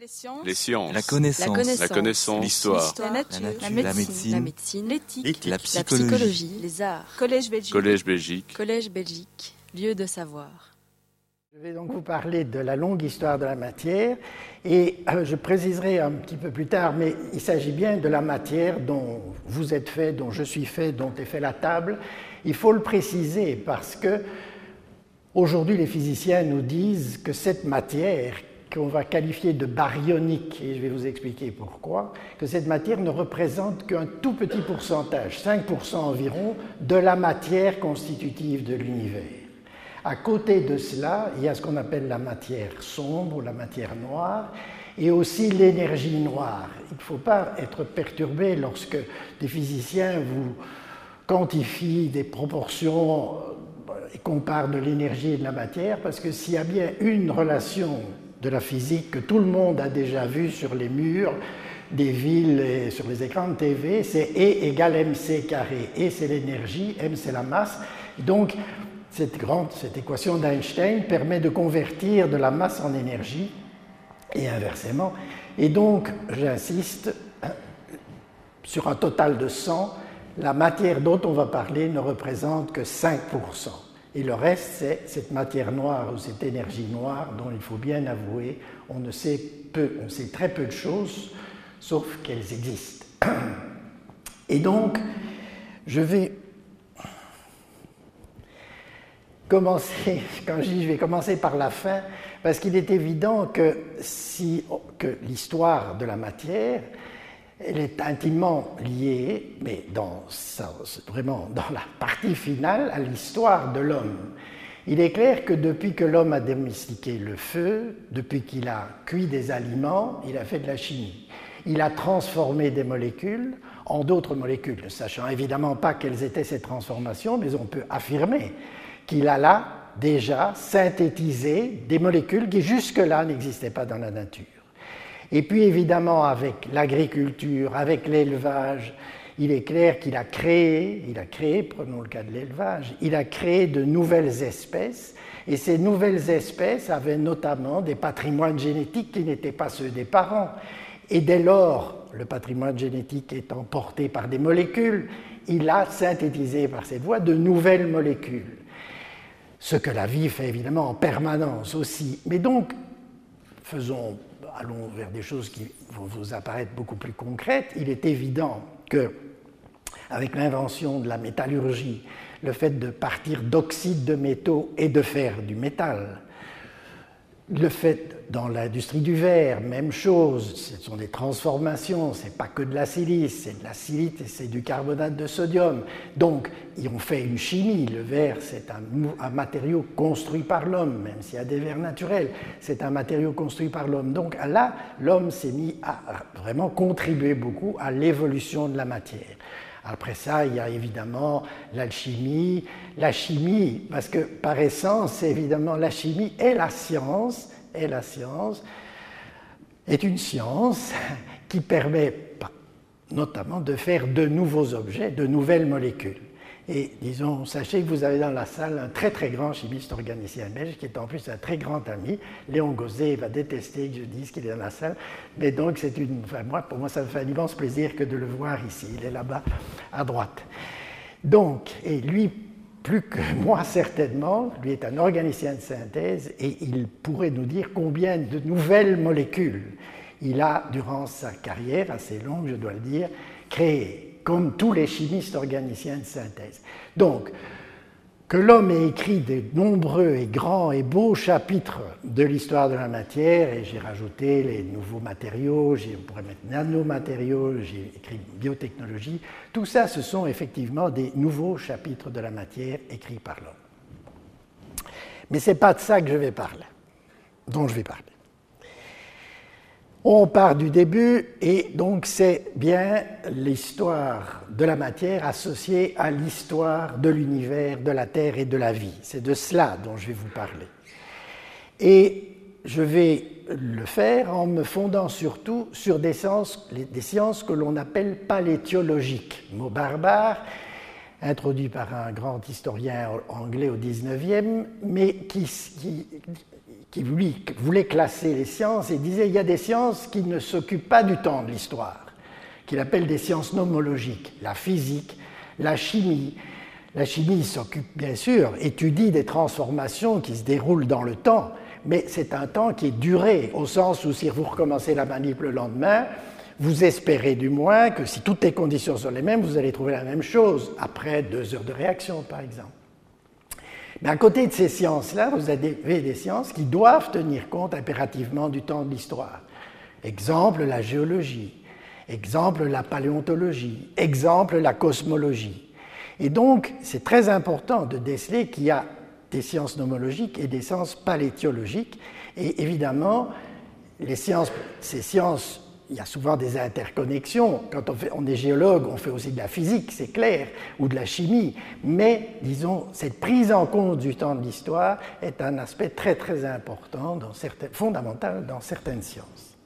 Les sciences. Les sciences. La connaissance. La connaissance. L'histoire. La nature. La nature. La La médecine. L'éthique. La La psychologie. psychologie. Les arts. Collège Belgique. Collège Belgique. Collège Belgique. Lieu de savoir. Je vais donc vous parler de la longue histoire de la matière et euh, je préciserai un petit peu plus tard, mais il s'agit bien de la matière dont vous êtes fait, dont je suis fait, dont est fait la table. Il faut le préciser parce que aujourd'hui les physiciens nous disent que cette matière qu'on va qualifier de baryonique, et je vais vous expliquer pourquoi, que cette matière ne représente qu'un tout petit pourcentage, 5% environ, de la matière constitutive de l'univers. À côté de cela, il y a ce qu'on appelle la matière sombre ou la matière noire et aussi l'énergie noire. Il ne faut pas être perturbé lorsque des physiciens vous quantifient des proportions euh, et comparent de l'énergie et de la matière parce que s'il y a bien une relation de la physique que tout le monde a déjà vue sur les murs des villes et sur les écrans de TV, c'est E égale mc carré. E c'est l'énergie, m c'est la masse. Donc cette, grande, cette équation d'Einstein permet de convertir de la masse en énergie et inversement. Et donc, j'insiste, sur un total de 100, la matière dont on va parler ne représente que 5%. Et le reste, c'est cette matière noire ou cette énergie noire dont il faut bien avouer, on ne sait peu, on sait très peu de choses, sauf qu'elles existent. Et donc, je vais commencer, quand je dis je vais commencer par la fin, parce qu'il est évident que, si, que l'histoire de la matière, elle est intimement liée, mais dans, vraiment dans la partie finale, à l'histoire de l'homme. Il est clair que depuis que l'homme a domestiqué le feu, depuis qu'il a cuit des aliments, il a fait de la chimie. Il a transformé des molécules en d'autres molécules, ne sachant évidemment pas quelles étaient ces transformations, mais on peut affirmer qu'il a là déjà synthétisé des molécules qui jusque-là n'existaient pas dans la nature. Et puis évidemment avec l'agriculture, avec l'élevage, il est clair qu'il a créé, il a créé, prenons le cas de l'élevage, il a créé de nouvelles espèces, et ces nouvelles espèces avaient notamment des patrimoines génétiques qui n'étaient pas ceux des parents. Et dès lors, le patrimoine génétique étant porté par des molécules, il a synthétisé par cette voie de nouvelles molécules ce que la vie fait évidemment en permanence aussi. Mais donc, faisons, allons vers des choses qui vont vous apparaître beaucoup plus concrètes. Il est évident que, avec l'invention de la métallurgie, le fait de partir d'oxydes de métaux et de faire du métal, le fait dans l'industrie du verre, même chose, ce sont des transformations, c'est pas que de la silice, c'est de la silite et c'est du carbonate de sodium. Donc, ils ont fait une chimie. Le verre, c'est un, un, matériau construit par l'homme, même s'il y a des verres naturels, c'est un matériau construit par l'homme. Donc là, l'homme s'est mis à vraiment contribuer beaucoup à l'évolution de la matière. Après ça, il y a évidemment l'alchimie, la chimie, parce que par essence, évidemment, la chimie est la science, est la science, est une science qui permet notamment de faire de nouveaux objets, de nouvelles molécules. Et disons, sachez que vous avez dans la salle un très très grand chimiste organicien belge qui est en plus un très grand ami. Léon Gauzet va détester que je dise qu'il est dans la salle, mais donc c'est une, moi, pour moi ça me fait un immense plaisir que de le voir ici. Il est là-bas à droite. Donc, et lui, plus que moi certainement, lui est un organicien de synthèse et il pourrait nous dire combien de nouvelles molécules il a, durant sa carrière assez longue, je dois le dire, créées comme tous les chimistes organiciens de synthèse. Que l'homme ait écrit de nombreux et grands et beaux chapitres de l'histoire de la matière, et j'ai rajouté les nouveaux matériaux, on pourrait mettre nanomatériaux, j'ai écrit biotechnologie, tout ça, ce sont effectivement des nouveaux chapitres de la matière écrits par l'homme. Mais ce n'est pas de ça que je vais parler, dont je vais parler. On part du début et donc c'est bien l'histoire de la matière associée à l'histoire de l'univers, de la Terre et de la vie. C'est de cela dont je vais vous parler. Et je vais le faire en me fondant surtout sur des sciences, des sciences que l'on appelle palétiologiques, mot barbare, introduit par un grand historien anglais au XIXe, mais qui, qui qui voulait classer les sciences et disait il y a des sciences qui ne s'occupent pas du temps de l'histoire, qu'il appelle des sciences nomologiques, la physique, la chimie. La chimie s'occupe bien sûr, étudie des transformations qui se déroulent dans le temps, mais c'est un temps qui est duré, au sens où si vous recommencez la manip le lendemain, vous espérez du moins que si toutes les conditions sont les mêmes, vous allez trouver la même chose après deux heures de réaction, par exemple. Mais à côté de ces sciences-là, vous avez des sciences qui doivent tenir compte impérativement du temps de l'histoire. Exemple, la géologie. Exemple, la paléontologie. Exemple, la cosmologie. Et donc, c'est très important de déceler qu'il y a des sciences nomologiques et des sciences palétiologiques. Et évidemment, les sciences, ces sciences, il y a souvent des interconnexions. Quand on, est géologue, on fait aussi de la physique, c'est clair, ou de la chimie. Mais, disons, cette prise en compte du temps de l'histoire est un aspect très très important, fondamental dans certaines sciences.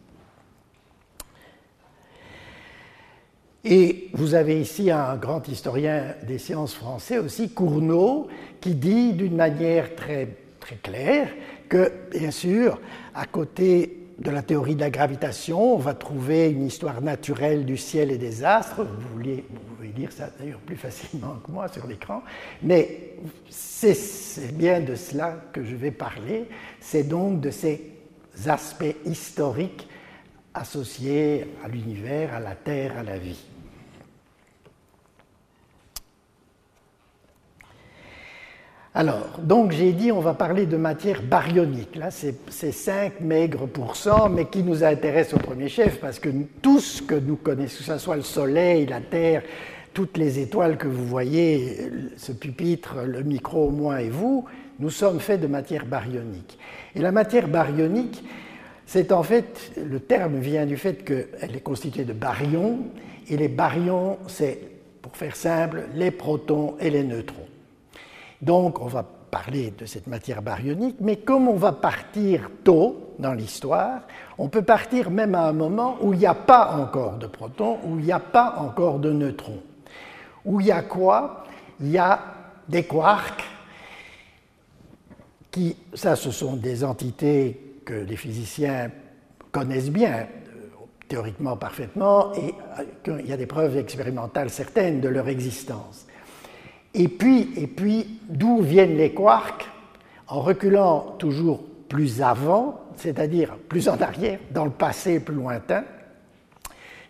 Et vous avez ici un grand historien des sciences français aussi, Cournot, qui dit d'une manière très, très claire que, bien sûr, à côté de la théorie de la gravitation, on va trouver une histoire naturelle du ciel et des astres. Vous, voulez, vous pouvez lire ça d'ailleurs plus facilement que moi sur l'écran. Mais c'est bien de cela que je vais parler. C'est donc de ces aspects historiques associés à l'univers, à la Terre, à la vie. Alors, donc j'ai dit on va parler de matière baryonique. Là, c'est 5 maigres pourcents, mais qui nous intéresse au premier chef, parce que tout ce que nous connaissons, que ce soit le Soleil, la Terre, toutes les étoiles que vous voyez, ce pupitre, le micro, moi et vous, nous sommes faits de matière baryonique. Et la matière baryonique, c'est en fait, le terme vient du fait qu'elle est constituée de baryons, et les baryons, c'est, pour faire simple, les protons et les neutrons. Donc on va parler de cette matière baryonique, mais comme on va partir tôt dans l'histoire, on peut partir même à un moment où il n'y a pas encore de protons, où il n'y a pas encore de neutrons. Où il y a quoi? Il y a des quarks, qui, ça ce sont des entités que les physiciens connaissent bien, théoriquement parfaitement, et euh, il y a des preuves expérimentales certaines de leur existence. Et puis, et puis d'où viennent les quarks En reculant toujours plus avant, c'est-à-dire plus en arrière, dans le passé plus lointain,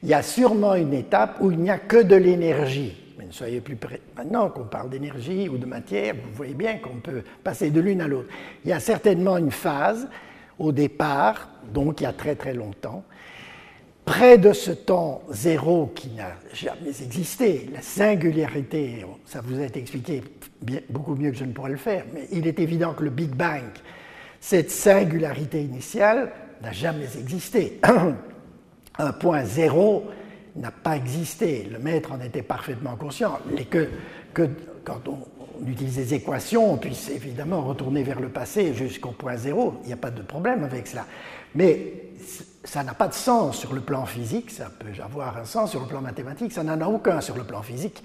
il y a sûrement une étape où il n'y a que de l'énergie. Mais ne soyez plus près. Maintenant qu'on parle d'énergie ou de matière, vous voyez bien qu'on peut passer de l'une à l'autre. Il y a certainement une phase au départ, donc il y a très très longtemps, près de ce temps zéro qui n'a jamais existé, la singularité, ça vous a été expliqué beaucoup mieux que je ne pourrais le faire, mais il est évident que le Big Bang, cette singularité initiale, n'a jamais existé. Un point zéro n'a pas existé. Le maître en était parfaitement conscient. Et que, quand on, on utilise des équations, on puisse évidemment retourner vers le passé jusqu'au point zéro. Il n'y a pas de problème avec cela. Mais ça n'a pas de sens sur le plan physique, ça peut avoir un sens sur le plan mathématique, ça n'en a aucun sur le plan physique,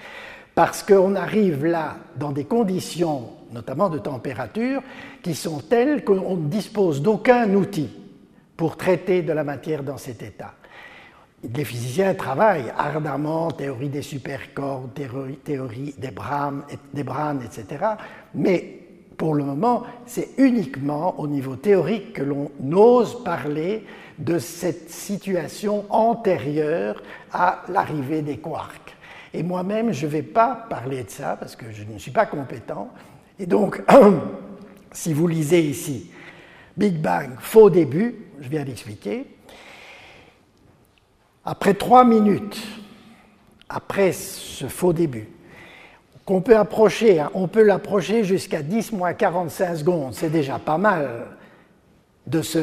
parce qu'on arrive là dans des conditions, notamment de température, qui sont telles qu'on ne dispose d'aucun outil pour traiter de la matière dans cet état. Les physiciens travaillent ardemment, théorie des supercordes, théorie, des, des branes, etc. Mais pour le moment, c'est uniquement au niveau théorique que l'on ose parler de cette situation antérieure à l'arrivée des quarks. Et moi-même, je ne vais pas parler de ça parce que je ne suis pas compétent. Et donc, si vous lisez ici Big Bang, faux début, je viens d'expliquer, après trois minutes, après ce faux début, qu'on peut approcher. Hein. On peut l'approcher jusqu'à 10 moins 45 secondes. C'est déjà pas mal de ce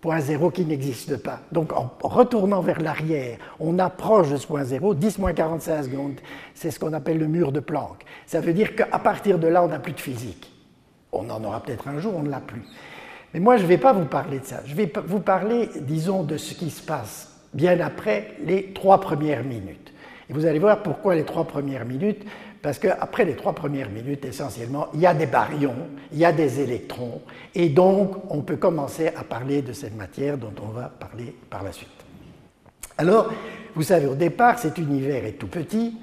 point zéro qui n'existe pas. Donc en retournant vers l'arrière, on approche de ce point zéro, 10 moins 45 secondes. C'est ce qu'on appelle le mur de Planck. Ça veut dire qu'à partir de là, on n'a plus de physique. On en aura peut-être un jour, on ne l'a plus. Mais moi, je ne vais pas vous parler de ça. Je vais vous parler, disons, de ce qui se passe bien après les trois premières minutes. Et vous allez voir pourquoi les trois premières minutes parce qu'après les trois premières minutes, essentiellement, il y a des baryons, il y a des électrons, et donc on peut commencer à parler de cette matière dont on va parler par la suite. Alors, vous savez, au départ, cet univers est tout petit,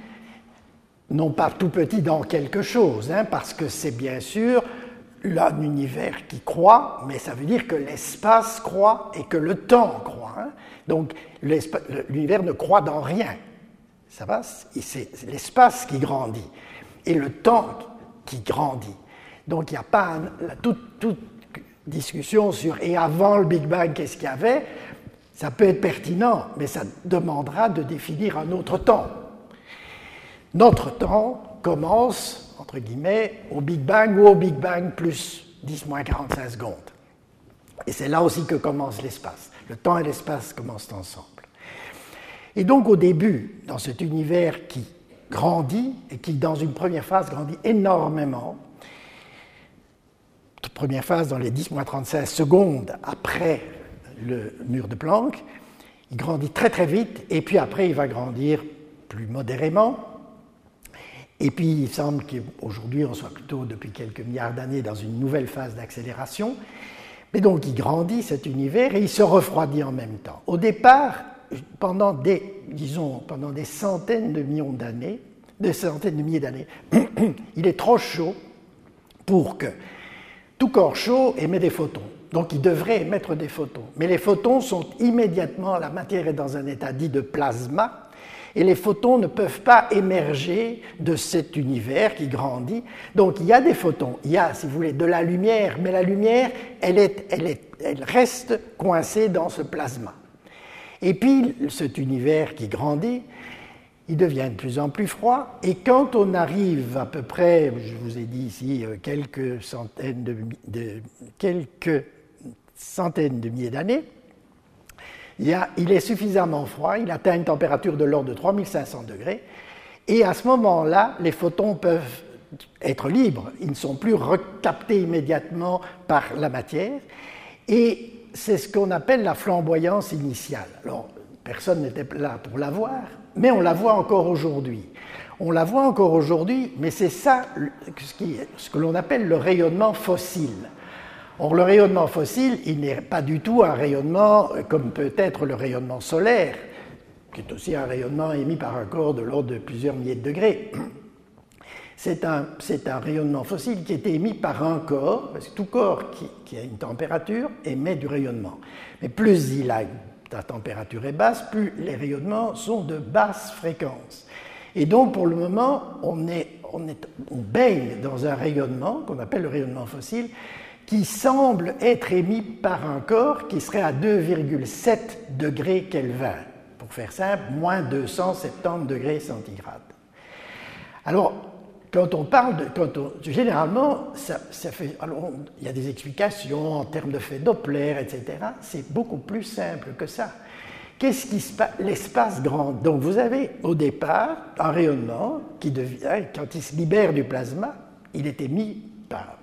non pas tout petit dans quelque chose, hein, parce que c'est bien sûr un univers qui croît, mais ça veut dire que l'espace croît et que le temps croît. Hein. Donc l'univers ne croît dans rien. Ça va C'est l'espace qui grandit et le temps qui grandit. Donc il n'y a pas toute, toute, discussion sur et avant le Big Bang, qu'est-ce qu'il y avait? Ça peut être pertinent, mais ça demandera de définir un autre temps. Notre temps commence, entre guillemets, au Big Bang ou au Big Bang plus 10 moins 45 secondes. Et c'est là aussi que commence l'espace. Le temps et l'espace commencent ensemble. Et donc au début, dans cet univers qui grandit, et qui dans une première phase grandit énormément, première phase dans les 10 moins 36 secondes après le mur de Planck, il grandit très très vite, et puis après il va grandir plus modérément, et puis il semble qu'aujourd'hui on soit plutôt depuis quelques milliards d'années dans une nouvelle phase d'accélération, mais donc il grandit cet univers et il se refroidit en même temps. Au départ, pendant des, disons, pendant des centaines de millions d'années, des centaines de milliers d'années, il est trop chaud pour que tout corps chaud émet des photons. Donc il devrait émettre des photons. Mais les photons sont immédiatement, la matière est dans un état dit de plasma, et les photons ne peuvent pas émerger de cet univers qui grandit. Donc il y a des photons, il y a, si vous voulez, de la lumière, mais la lumière, elle, est, elle, est, elle reste coincée dans ce plasma. Et puis cet univers qui grandit, il devient de plus en plus froid, et quand on arrive à peu près, je vous ai dit ici, euh, quelques centaines de, quelques centaines de milliers d'années, il, est suffisamment froid, il atteint une température de l'ordre de 3500 degrés, et à ce moment-là, les photons peuvent être libres, ils ne sont plus recaptés immédiatement par la matière, c'est ce qu'on appelle la flamboyance initiale. Alors, personne n'était là pour la voir, mais on la voit encore aujourd'hui. On la voit encore aujourd'hui, mais c'est ça ce, que l'on appelle le rayonnement fossile. Or, le rayonnement fossile, il n'est pas du tout un rayonnement comme peut être le rayonnement solaire, qui est aussi un rayonnement émis par un corps de l'ordre de plusieurs milliers de degrés. C'est un, rayonnement fossile qui est émis par un corps, parce que tout corps qui, qui, a une température émet du rayonnement. Mais plus il a, la température est basse, plus les rayonnements sont de basse fréquence. Et donc, pour le moment, on, est, on, est, on baigne dans un rayonnement qu'on appelle le rayonnement fossile, qui semble être émis par un corps qui serait à 2,7 degrés Kelvin. Pour faire simple, moins 270 degrés centigrades. Alors, quand on parle de. Quand on, généralement, ça, fait. Alors, il y a des explications en termes de fait Doppler, etc. C'est beaucoup plus simple que ça. Qu'est-ce qui se passe L'espace grand. Donc, vous avez au départ un rayonnement qui devient. Quand il se libère du plasma, il est émis par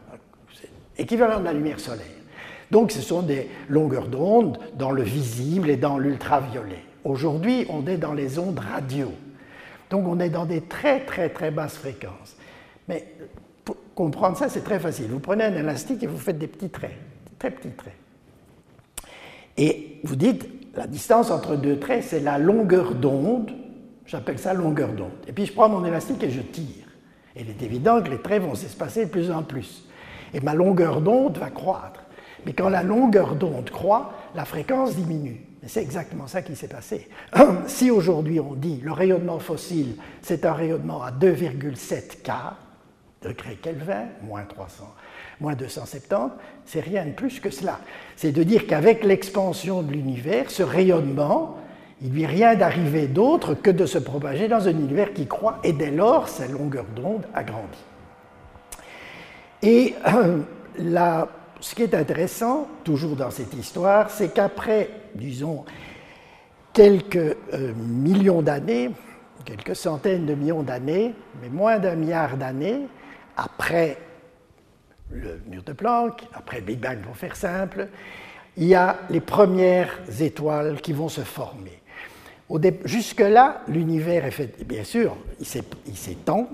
équivalent de la lumière solaire. Donc ce sont des longueurs d'onde dans le visible et dans l'ultraviolet. Aujourd'hui, on est dans les ondes radio. Donc on est dans des très très très basses fréquences. Mais pour comprendre ça, c'est très facile. Vous prenez un élastique et vous faites des petits traits, très petits traits. Et vous dites, la distance entre deux traits, c'est la longueur d'onde. J'appelle ça longueur d'onde. Et puis je prends mon élastique et je tire. Et il est évident que les traits vont s'espacer de plus en plus et ma longueur d'onde va croître. Mais quand la longueur d'onde croît, la fréquence diminue. C'est exactement ça qui s'est passé. si aujourd'hui on dit le rayonnement fossile, c'est un rayonnement à 2,7 K, degrés Kelvin, moins 300, moins 270, c'est rien de plus que cela. C'est de dire qu'avec l'expansion de l'univers, ce rayonnement, il lui est rien d'arriver d'autre que de se propager dans un univers qui croît, et dès lors, sa longueur d'onde agrandit. Et ce qui est intéressant, toujours dans cette histoire, c'est qu'après, disons, quelques euh, millions d'années, quelques centaines de millions d'années, mais moins d'un milliard d'années, après le mur de Planck, après le Big Bang pour faire simple, il y a les premières étoiles qui vont se former. Jusque-là, l'univers est fait, bien sûr, il s'étend,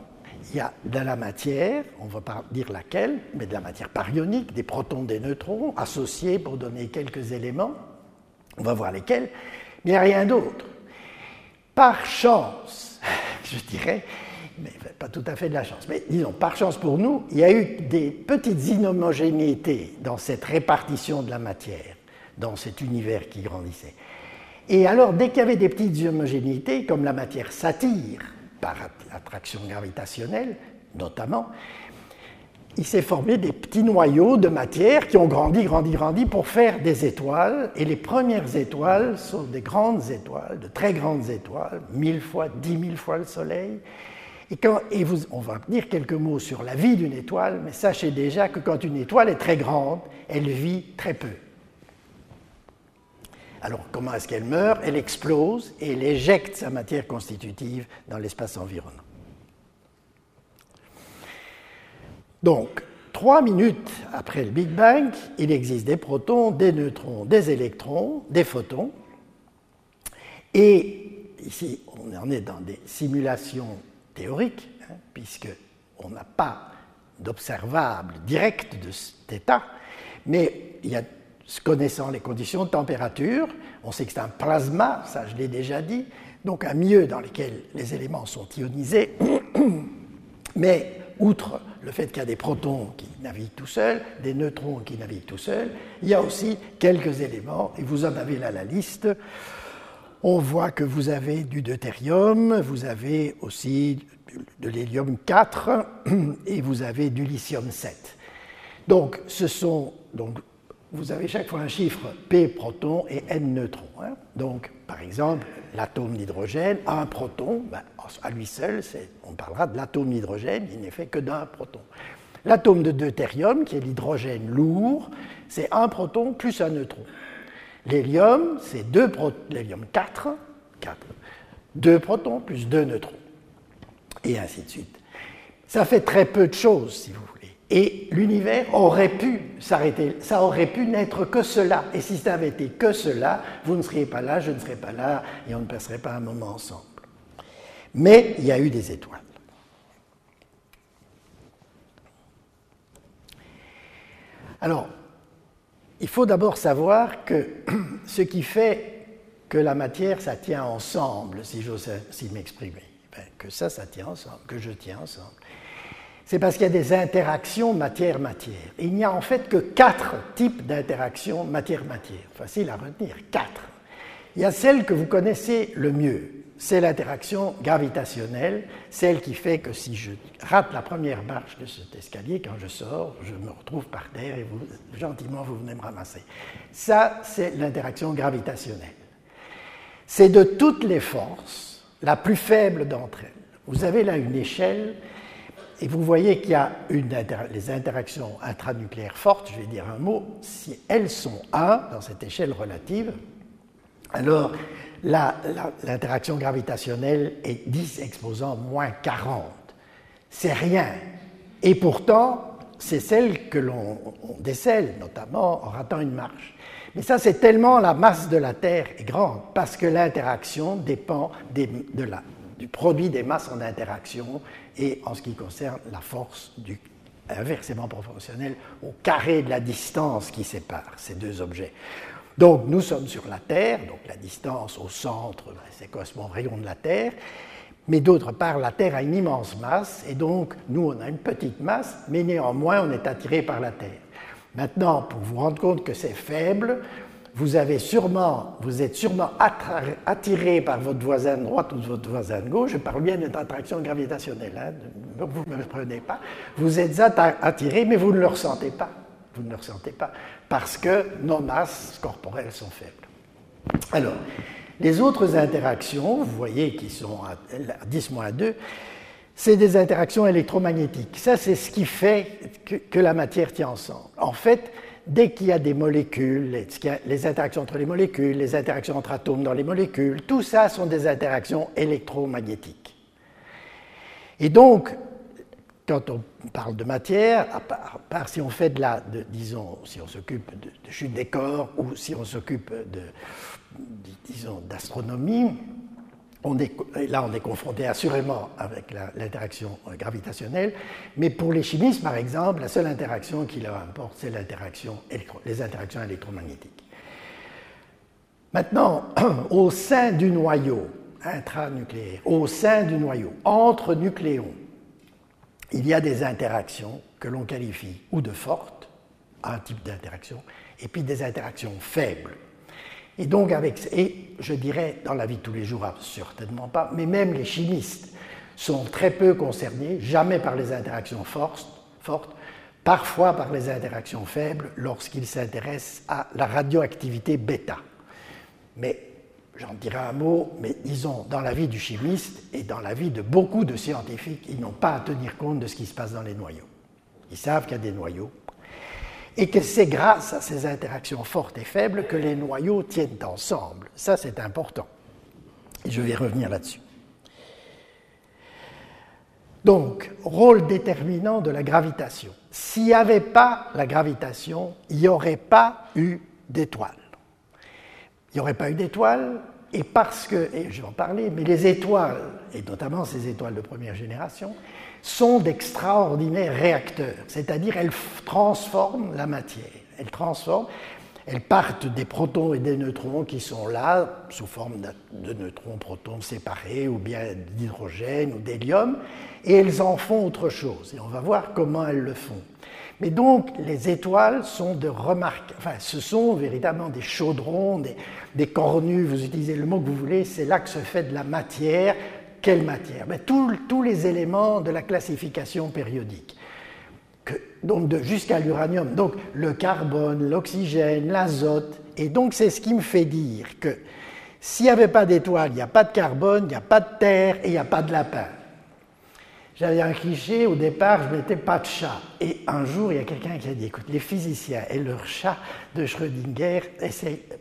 il y a de la matière, on ne va pas dire laquelle, mais de la matière baryonique, des protons, des neutrons, associés pour donner quelques éléments. On va voir lesquels, mais rien d'autre. Par chance, je dirais, mais pas tout à fait de la chance, mais disons, par chance pour nous, il y a eu des petites inhomogénéités dans cette répartition de la matière, dans cet univers qui grandissait. Et alors, dès qu'il y avait des petites homogénéités, comme la matière s'attire par attraction gravitationnelle, notamment, il s'est formé des petits noyaux de matière qui ont grandi, grandi, grandi pour faire des étoiles. Et les premières étoiles sont des grandes étoiles, de très grandes étoiles, mille fois, dix mille fois le Soleil. Et, quand, on va dire quelques mots sur la vie d'une étoile, mais sachez déjà que quand une étoile est très grande, elle vit très peu. Alors, comment est-ce qu'elle meurt? Elle explose et elle éjecte sa matière constitutive dans l'espace environnant. Donc, trois minutes après le Big Bang, il existe des protons, des neutrons, des électrons, des photons. Et ici, on en est dans des simulations théoriques, hein, puisqu'on n'a pas d'observable direct de cet état, mais il y a connaissant les conditions de température, on sait que c'est un plasma, ça je l'ai déjà dit, donc un milieu dans lequel les éléments sont ionisés, mais outre le fait qu'il y a des protons qui naviguent tout seuls, des neutrons qui naviguent tout seuls, il y a aussi quelques éléments, et vous en avez là la liste. On voit que vous avez du deutérium, vous avez aussi de l'hélium 4 et vous avez du lithium 7. Donc, ce sont donc vous avez chaque fois un chiffre P protons et N neutrons. Hein. Donc, par exemple, l'atome d'hydrogène a un proton, ben, à lui seul, on parlera de l'atome d'hydrogène, il n'est fait que d'un proton. L'atome de deutérium, qui est l'hydrogène lourd, c'est un proton plus un neutron. L'hélium, c'est deux l'hélium 4, 4, deux protons plus deux neutrons. Et ainsi de suite. Ça fait très peu de choses, si vous voulez. Et l'univers aurait pu s'arrêter, ça aurait pu n'être que cela. Et si ça avait été que cela, vous ne seriez pas là, je ne serais pas là, et on ne passerait pas un moment ensemble. Mais il y a eu des étoiles. Alors, il faut d'abord savoir que ce qui fait que la matière, ça tient ensemble, si j'ose m'exprimer, ben, que ça, ça tient ensemble, que je tiens ensemble, c'est parce qu'il y a des interactions matière-matière. Il n'y a en fait que quatre types d'interactions matière-matière. Facile à retenir, quatre. Il y a celle que vous connaissez le mieux, c'est l'interaction gravitationnelle, celle qui fait que si je rate la première marche de cet escalier, quand je sors, je me retrouve par terre et vous, gentiment vous venez me ramasser. Ça, c'est l'interaction gravitationnelle. C'est de toutes les forces la plus faible d'entre elles. Vous avez là une échelle et vous voyez qu'il y a les interactions intranucléaires fortes, je vais dire un mot, si elles sont 1 dans cette échelle relative, alors l'interaction gravitationnelle est 10 exposant moins 40. C'est rien. Et pourtant, c'est celle que l'on décèle, notamment en ratant une marche. Mais ça, c'est tellement la masse de la Terre est grande, parce que l'interaction dépend de la, du produit des masses en interaction et en ce qui concerne la force du inversement proportionnelle au carré de la distance qui sépare ces deux objets. Donc nous sommes sur la Terre, donc la distance au centre, ben, c'est correspond rayon de la Terre, mais d'autre part, la Terre a une immense masse, et donc nous, on a une petite masse, mais néanmoins, on est attiré par la Terre. Maintenant, pour vous rendre compte que c'est faible, vous, avez sûrement, vous êtes sûrement attiré par votre voisin de droite ou votre voisin de gauche, je parle bien d'une attraction gravitationnelle, hein, vous ne me prenez pas, vous êtes attiré, mais vous ne le ressentez pas. Vous ne le ressentez pas, parce que nos masses corporelles sont faibles. Alors, les autres interactions, vous voyez qui sont à 10-2, c'est des interactions électromagnétiques. Ça, c'est ce qui fait que, que la matière tient ensemble. En fait, dès qu'il y a des molécules, les interactions entre les molécules, les interactions entre atomes dans les molécules, tout ça sont des interactions électromagnétiques. Et donc, quand on parle de matière, à part, si on fait de la, disons, si on s'occupe de, chute des corps ou si on s'occupe de, disons, d'astronomie, là, on est confronté assurément avec l'interaction gravitationnelle, mais pour les chimistes, par exemple, la seule interaction qui leur importe, c'est les interactions électromagnétiques. Maintenant, au sein du noyau intranucléaire, au sein du noyau, entre nucléons, il y a des interactions que l'on qualifie ou de fortes, un type d'interaction, et puis des interactions faibles. Et donc, avec, et je dirais dans la vie de tous les jours, certainement pas, mais même les chimistes sont très peu concernés, jamais par les interactions fortes, fortes parfois par les interactions faibles lorsqu'ils s'intéressent à la radioactivité bêta. Mais j'en dirai un mot, mais disons, dans la vie du chimiste et dans la vie de beaucoup de scientifiques, ils n'ont pas à tenir compte de ce qui se passe dans les noyaux. Ils savent qu'il y a des noyaux, et que c'est grâce à ces interactions fortes et faibles que les noyaux tiennent ensemble. Ça, c'est important. Et je vais revenir là-dessus. Donc, rôle déterminant de la gravitation. S'il n'y avait pas la gravitation, il n'y aurait pas eu d'étoiles. Il n'y aurait pas eu d'étoiles, et parce que, et je vais en parler, mais les étoiles, et notamment ces étoiles de première génération, sont d'extraordinaires réacteurs, c'est-à-dire elles transforment la matière. Elles transforment, elles partent des protons et des neutrons qui sont là sous forme de neutrons, protons séparés, ou bien d'hydrogène ou d'hélium, et elles en font autre chose. Et on va voir comment elles le font. Mais donc, les étoiles sont de remarques, enfin, ce sont véritablement des chaudrons, des, cornus, vous utilisez le mot que vous voulez, c'est là que se fait de la matière quelle matière? Ben, Tous les éléments de la classification périodique. donc jusqu'à l'uranium, donc le carbone, l'oxygène, l'azote. Et donc c'est ce qui me fait dire que s'il n'y avait pas d'étoiles, il n'y a pas de carbone, il n'y a pas de terre et il n'y a pas de lapin. J'avais un cliché, au départ, je mettais pas de chat. Et un jour, il y a quelqu'un qui a dit, écoute, les physiciens et leur chat de Schrödinger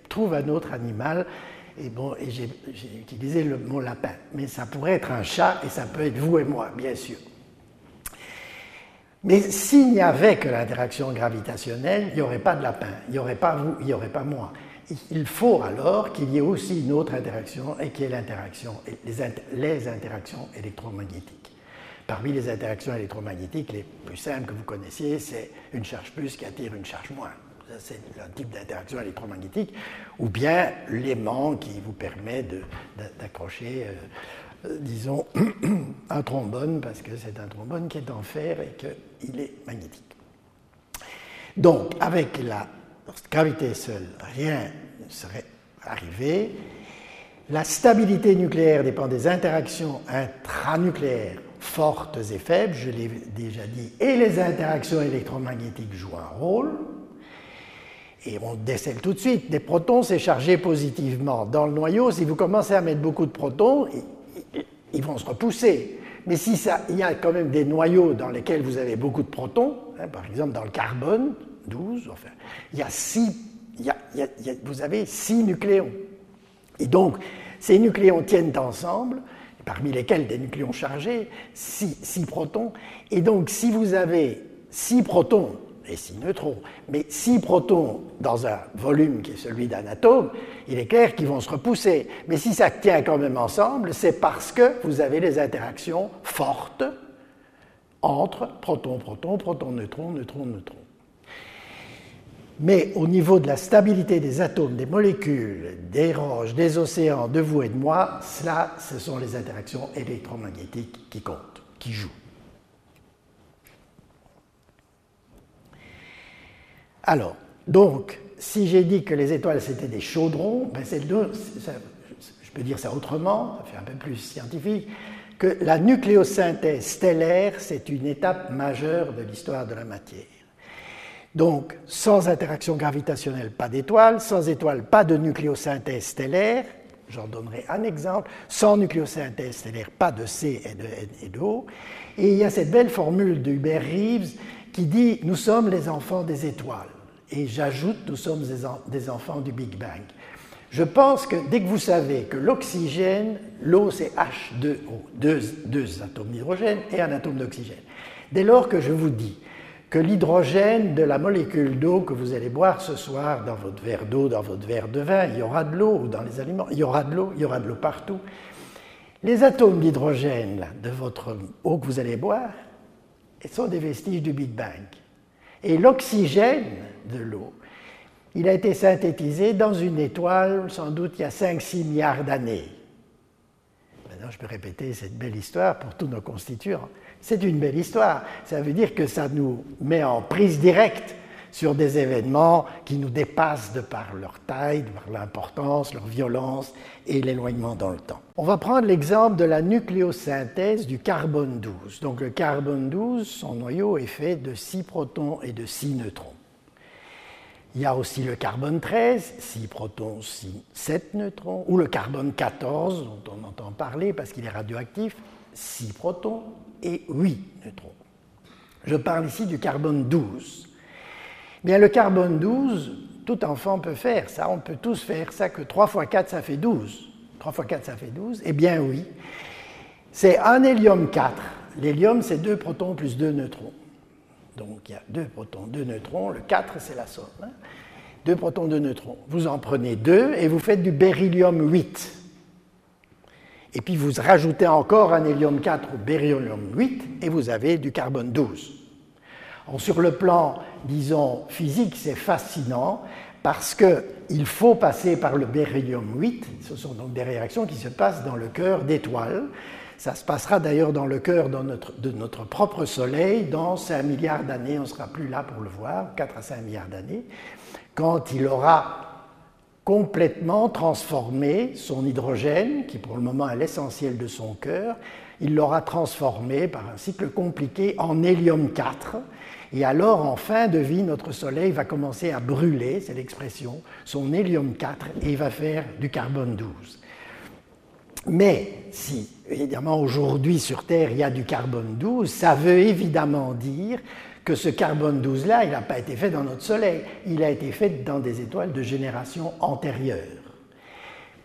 trouvent un autre animal et bon, j'ai utilisé le mot lapin, mais ça pourrait être un chat et ça peut être vous et moi, bien sûr. Mais s'il n'y avait que l'interaction gravitationnelle, il n'y aurait pas de lapin, il n'y aurait pas vous, il n'y aurait pas moi. Il faut alors qu'il y ait aussi une autre interaction et qui est l'interaction, les interactions électromagnétiques. Parmi les interactions électromagnétiques, les plus simples que vous connaissiez, c'est une charge plus qui attire une charge moins c'est un type d'interaction électromagnétique, ou bien l'aimant qui vous permet d'accrocher, euh, euh, disons, un trombone, parce que c'est un trombone qui est en fer et qu'il est magnétique. Donc, avec la gravité seule, rien ne serait arrivé. La stabilité nucléaire dépend des interactions intranucléaires fortes et faibles, je l'ai déjà dit, et les interactions électromagnétiques jouent un rôle. Et on décèle tout de suite. Des protons, c'est chargé positivement. Dans le noyau, si vous commencez à mettre beaucoup de protons, ils vont se repousser. Mais si ça, il y a quand même des noyaux dans lesquels vous avez beaucoup de protons, hein, par exemple dans le carbone, 12, enfin, il y a six, vous avez six nucléons. Et donc, ces nucléons tiennent ensemble, parmi lesquels des nucléons chargés, six, six protons. Et donc, si vous avez six protons et six neutrons. Mais six protons dans un volume qui est celui d'un atome, il est clair qu'ils vont se repousser. Mais si ça tient quand même ensemble, c'est parce que vous avez des interactions fortes entre proton, proton, proton, neutron, neutron, neutron. Mais au niveau de la stabilité des atomes, des molécules, des roches, des océans, de vous et de moi, cela, ce sont les interactions électromagnétiques qui comptent, qui jouent. Alors, donc, si j'ai dit que les étoiles c'était des chaudrons, ben je peux dire ça autrement, ça fait un peu plus scientifique, que la nucléosynthèse stellaire, c'est une étape majeure de l'histoire de la matière. Donc, sans interaction gravitationnelle, pas d'étoiles, sans étoiles, pas de nucléosynthèse stellaire, j'en donnerai un exemple, sans nucléosynthèse stellaire, pas de C et de N et de O. Et il y a cette belle formule de Hubert Reeves qui dit Nous sommes les enfants des étoiles et j'ajoute, nous sommes des enfants du Big Bang. Je pense que dès que vous savez que l'oxygène, l'eau c'est H2O, deux, deux atomes d'hydrogène et un atome d'oxygène. Dès lors que je vous dis que l'hydrogène de la molécule d'eau que vous allez boire ce soir dans votre verre d'eau, dans votre verre de vin, il y aura de l'eau, dans les aliments, il y aura de l'eau, il y aura de l'eau partout. Les atomes d'hydrogène de votre eau que vous allez boire sont des vestiges du Big Bang. Et l'oxygène de l'eau, il a été synthétisé dans une étoile, sans doute il y a 5-6 milliards d'années. Maintenant, je peux répéter cette belle histoire pour tous nos constituants. C'est une belle histoire. Ça veut dire que ça nous met en prise directe sur des événements qui nous dépassent de par leur taille, de par l'importance, leur violence et l'éloignement dans le temps. On va prendre l'exemple de la nucléosynthèse du carbone 12. Donc le carbone 12, son noyau est fait de 6 protons et de 6 neutrons. Il y a aussi le carbone 13, 6 protons, 7 neutrons, ou le carbone 14, dont on entend parler parce qu'il est radioactif, 6 protons et 8 neutrons. Je parle ici du carbone 12. Bien, le carbone 12, tout enfant peut faire ça. On peut tous faire ça, que 3 fois 4, ça fait 12. 3 fois 4, ça fait 12. Eh bien, oui. C'est un hélium 4. L'hélium, c'est 2 protons plus 2 neutrons. Donc, il y a 2 protons, 2 neutrons. Le 4, c'est la somme. 2 hein. protons, 2 neutrons. Vous en prenez 2 et vous faites du beryllium 8. Et puis vous rajoutez encore un hélium 4 ou beryllium 8 et vous avez du carbone 12 sur le plan, disons, physique, c'est fascinant parce qu'il faut passer par le beryllium 8. Ce sont donc des réactions qui se passent dans le cœur d'étoiles. Ça se passera d'ailleurs dans le cœur de notre, propre Soleil dans 5 milliards d'années. On ne sera plus là pour le voir, 4 à 5 milliards d'années, quand il aura complètement transformé son hydrogène, qui pour le moment est l'essentiel de son cœur, il l'aura transformé par un cycle compliqué en hélium 4, et alors, en fin de vie, notre Soleil va commencer à brûler, c'est l'expression, son hélium 4 et il va faire du carbone 12. Mais si, évidemment, aujourd'hui sur Terre, il y a du carbone 12, ça veut évidemment dire que ce carbone 12-là, il n'a pas été fait dans notre Soleil, il a été fait dans des étoiles de génération antérieure.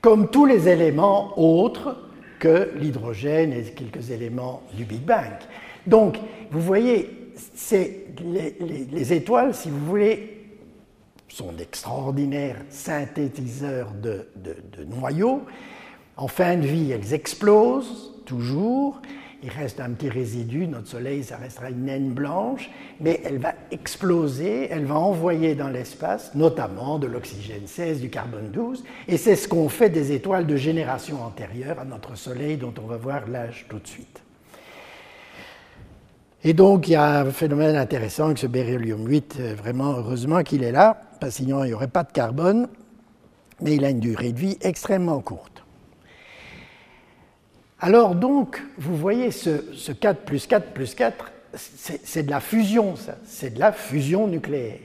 Comme tous les éléments autres que l'hydrogène et quelques éléments du Big Bang. Donc, vous voyez, les, étoiles, si vous voulez, sont d'extraordinaires synthétiseurs de, noyaux. En fin de vie, elles explosent toujours. Il reste un petit résidu. Notre Soleil, ça restera une naine blanche, mais elle va exploser. Elle va envoyer dans l'espace, notamment de l'oxygène 16, du carbone 12. Et c'est ce qu'on fait des étoiles de génération antérieure à notre Soleil, dont on va voir l'âge tout de suite. Et donc, il y a un phénomène intéressant avec ce beryllium 8. Euh, vraiment, heureusement qu'il est là, parce que sinon, il n'y aurait pas de carbone. Mais il a une durée de vie extrêmement courte. Alors, donc, vous voyez, ce, 4 plus 4 plus 4, c'est de la fusion, ça. C'est de la fusion nucléaire.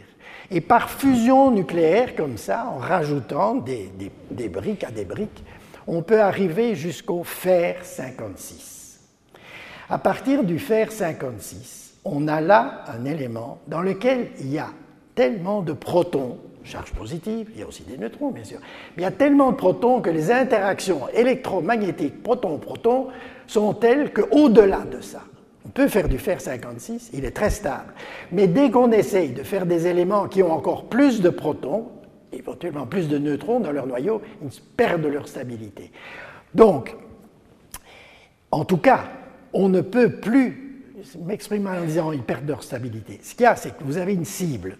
Et par fusion nucléaire, comme ça, en rajoutant des, des briques à des briques, on peut arriver jusqu'au fer 56. À partir du fer 56, on a là un élément dans lequel il y a tellement de protons, charge positive, il y a aussi des neutrons bien sûr, mais il y a tellement de protons que les interactions électromagnétiques proton-proton sont telles qu'au-delà de ça, on peut faire du fer 56, il est très stable. Mais dès qu'on essaye de faire des éléments qui ont encore plus de protons, éventuellement plus de neutrons dans leur noyau, ils perdent leur stabilité. Donc, en tout cas, on ne peut plus m'exprimer en disant ils perdent leur stabilité. Ce qu'il y a, c'est que vous avez une cible,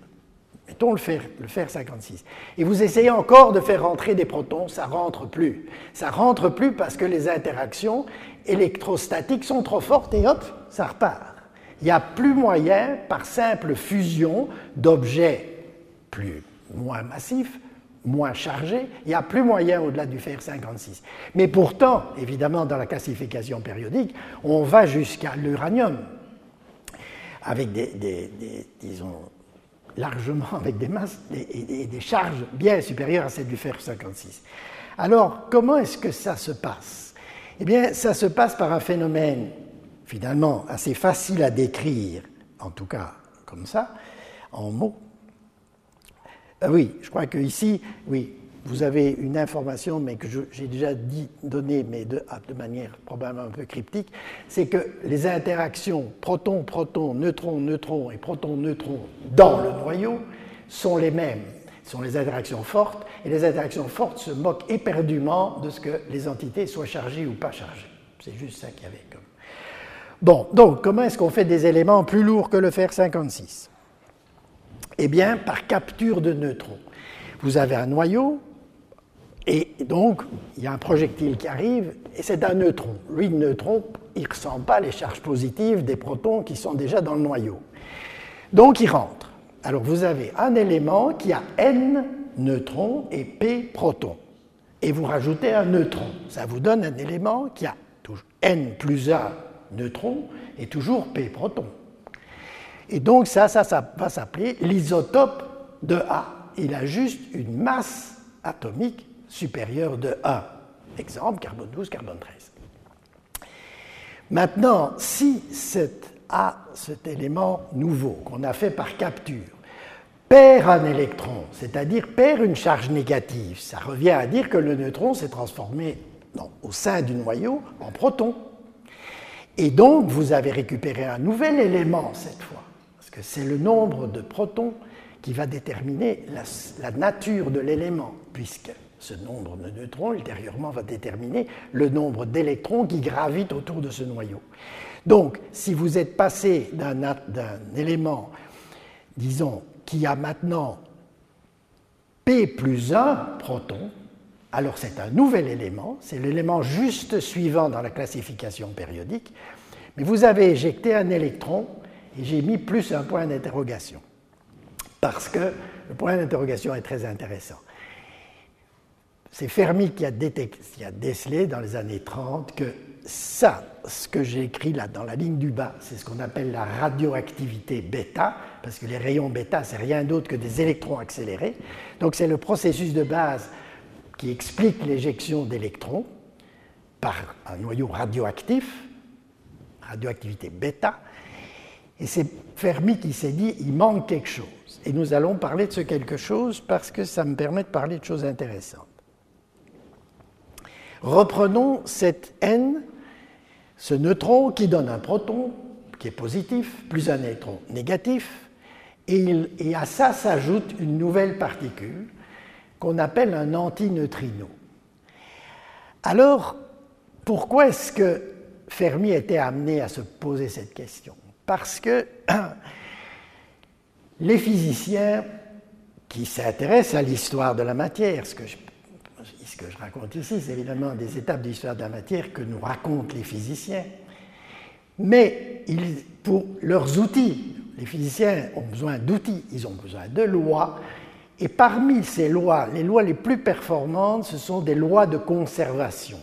mettons le fer, le fer 56, et vous essayez encore de faire rentrer des protons, ça rentre plus. Ça rentre plus parce que les interactions électrostatiques sont trop fortes et hop, ça repart. Il n'y a plus moyen, par simple fusion d'objets plus moins massifs, moins chargé, il n'y a plus moyen au-delà du fer 56. Mais pourtant, évidemment, dans la classification périodique, on va jusqu'à l'uranium, avec des, disons, largement avec des masses et des charges bien supérieures à celles du fer 56. Alors, comment est-ce que ça se passe? Eh bien, ça se passe par un phénomène, finalement, assez facile à décrire, en tout cas comme ça, en mots, ah oui, je crois qu'ici, oui, vous avez une information, mais que j'ai déjà dit, donnée, mais de, ah, de, manière probablement un peu cryptique, c'est que les interactions proton-proton, neutron-neutron et proton-neutron dans le noyau sont les mêmes. Ce sont les interactions fortes, et les interactions fortes se moquent éperdument de ce que les entités soient chargées ou pas chargées. C'est juste ça qu'il y avait comme. Bon, donc comment est-ce qu'on fait des éléments plus lourds que le fer 56 Eh bien, par capture de neutrons. Vous avez un noyau, et donc il y a un projectile qui arrive, et c'est un neutron. Lui, le neutron, il ne ressent pas les charges positives des protons qui sont déjà dans le noyau. Donc il rentre. Alors vous avez un élément qui a n neutrons et p protons. Et vous rajoutez un neutron. Ça vous donne un élément qui a n plus 1 neutrons et toujours p protons. Et donc ça, ça, ça va s'appeler l'isotope de A. Il a juste une masse atomique supérieure de 1. Exemple, carbone 12, carbone 13. Maintenant, si cet A, élément nouveau qu'on a fait par capture, perd un électron, c'est-à-dire perd une charge négative, ça revient à dire que le neutron s'est transformé au sein du noyau en proton. Et donc, vous avez récupéré un nouvel élément cette fois, parce que c'est le nombre de protons qui va déterminer la, la nature de l'élément, puisque ce nombre de neutrons, ultérieurement, va déterminer le nombre d'électrons qui gravitent autour de ce noyau. Donc, si vous êtes passé d'un élément, disons, qui a maintenant P plus 1 protons, alors c'est un nouvel élément, c'est l'élément juste suivant dans la classification périodique, mais vous avez éjecté un électron et j'ai mis plus un point d'interrogation, parce que le point d'interrogation est très intéressant. C'est Fermi qui a, décelé dans les années 30 que ça, ce que j'ai écrit là dans la ligne du bas, c'est ce qu'on appelle la radioactivité bêta, parce que les rayons bêta, c'est rien d'autre que des électrons accélérés. Donc c'est le processus de base qui explique l'éjection d'électrons par un noyau radioactif, radioactivité bêta. Et c'est Fermi qui s'est dit, il manque quelque chose. Et nous allons parler de ce quelque chose parce que ça me permet de parler de choses intéressantes. Reprenons cette N, ce neutron qui donne un proton qui est positif, plus un électron négatif, et, et à ça s'ajoute une nouvelle particule qu'on appelle un antineutrino. Alors, pourquoi est-ce que Fermi était amené à se poser cette question? Parce que les physiciens qui s'intéressent à l'histoire de la matière, ce que je que je raconte ici, c'est évidemment des étapes de l'histoire de la matière que nous racontent les physiciens. Mais pour leurs outils, les physiciens ont besoin d'outils, ils ont besoin de lois. Et parmi ces lois, les lois les plus performantes, ce sont des lois de conservation.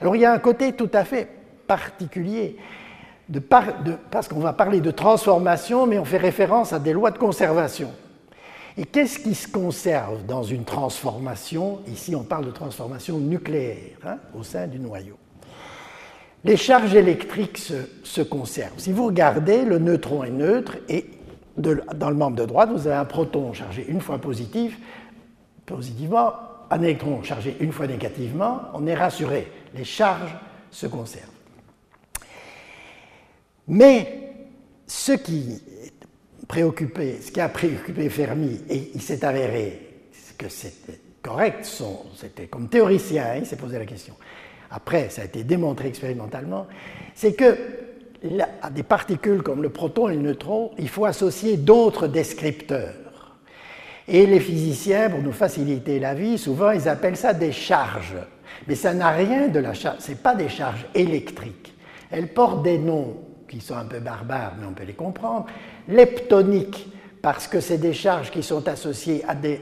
Alors il y a un côté tout à fait particulier, parce qu'on va parler de transformation, mais on fait référence à des lois de conservation. Et qu'est-ce qui se conserve dans une transformation? Ici, on parle de transformation nucléaire hein, au sein du noyau. Les charges électriques se, conservent. Si vous regardez, le neutron est neutre et dans le membre de droite, vous avez un proton chargé une fois positif, positivement, un électron chargé une fois négativement. On est rassuré, les charges se conservent. Mais ce qui préoccupé, ce qui a préoccupé Fermi, et il s'est avéré que c'était correct, c'était comme théoricien, hein, il s'est posé la question. Après, ça a été démontré expérimentalement, c'est que à des particules comme le proton et le neutron, il faut associer d'autres descripteurs. Et les physiciens, pour nous faciliter la vie, souvent ils appellent ça des charges. Mais ça n'a rien de la charge, ce pas des charges électriques. Elles portent des noms qui sont un peu barbares, mais on peut les comprendre leptoniques, parce que c'est des charges qui sont associées à des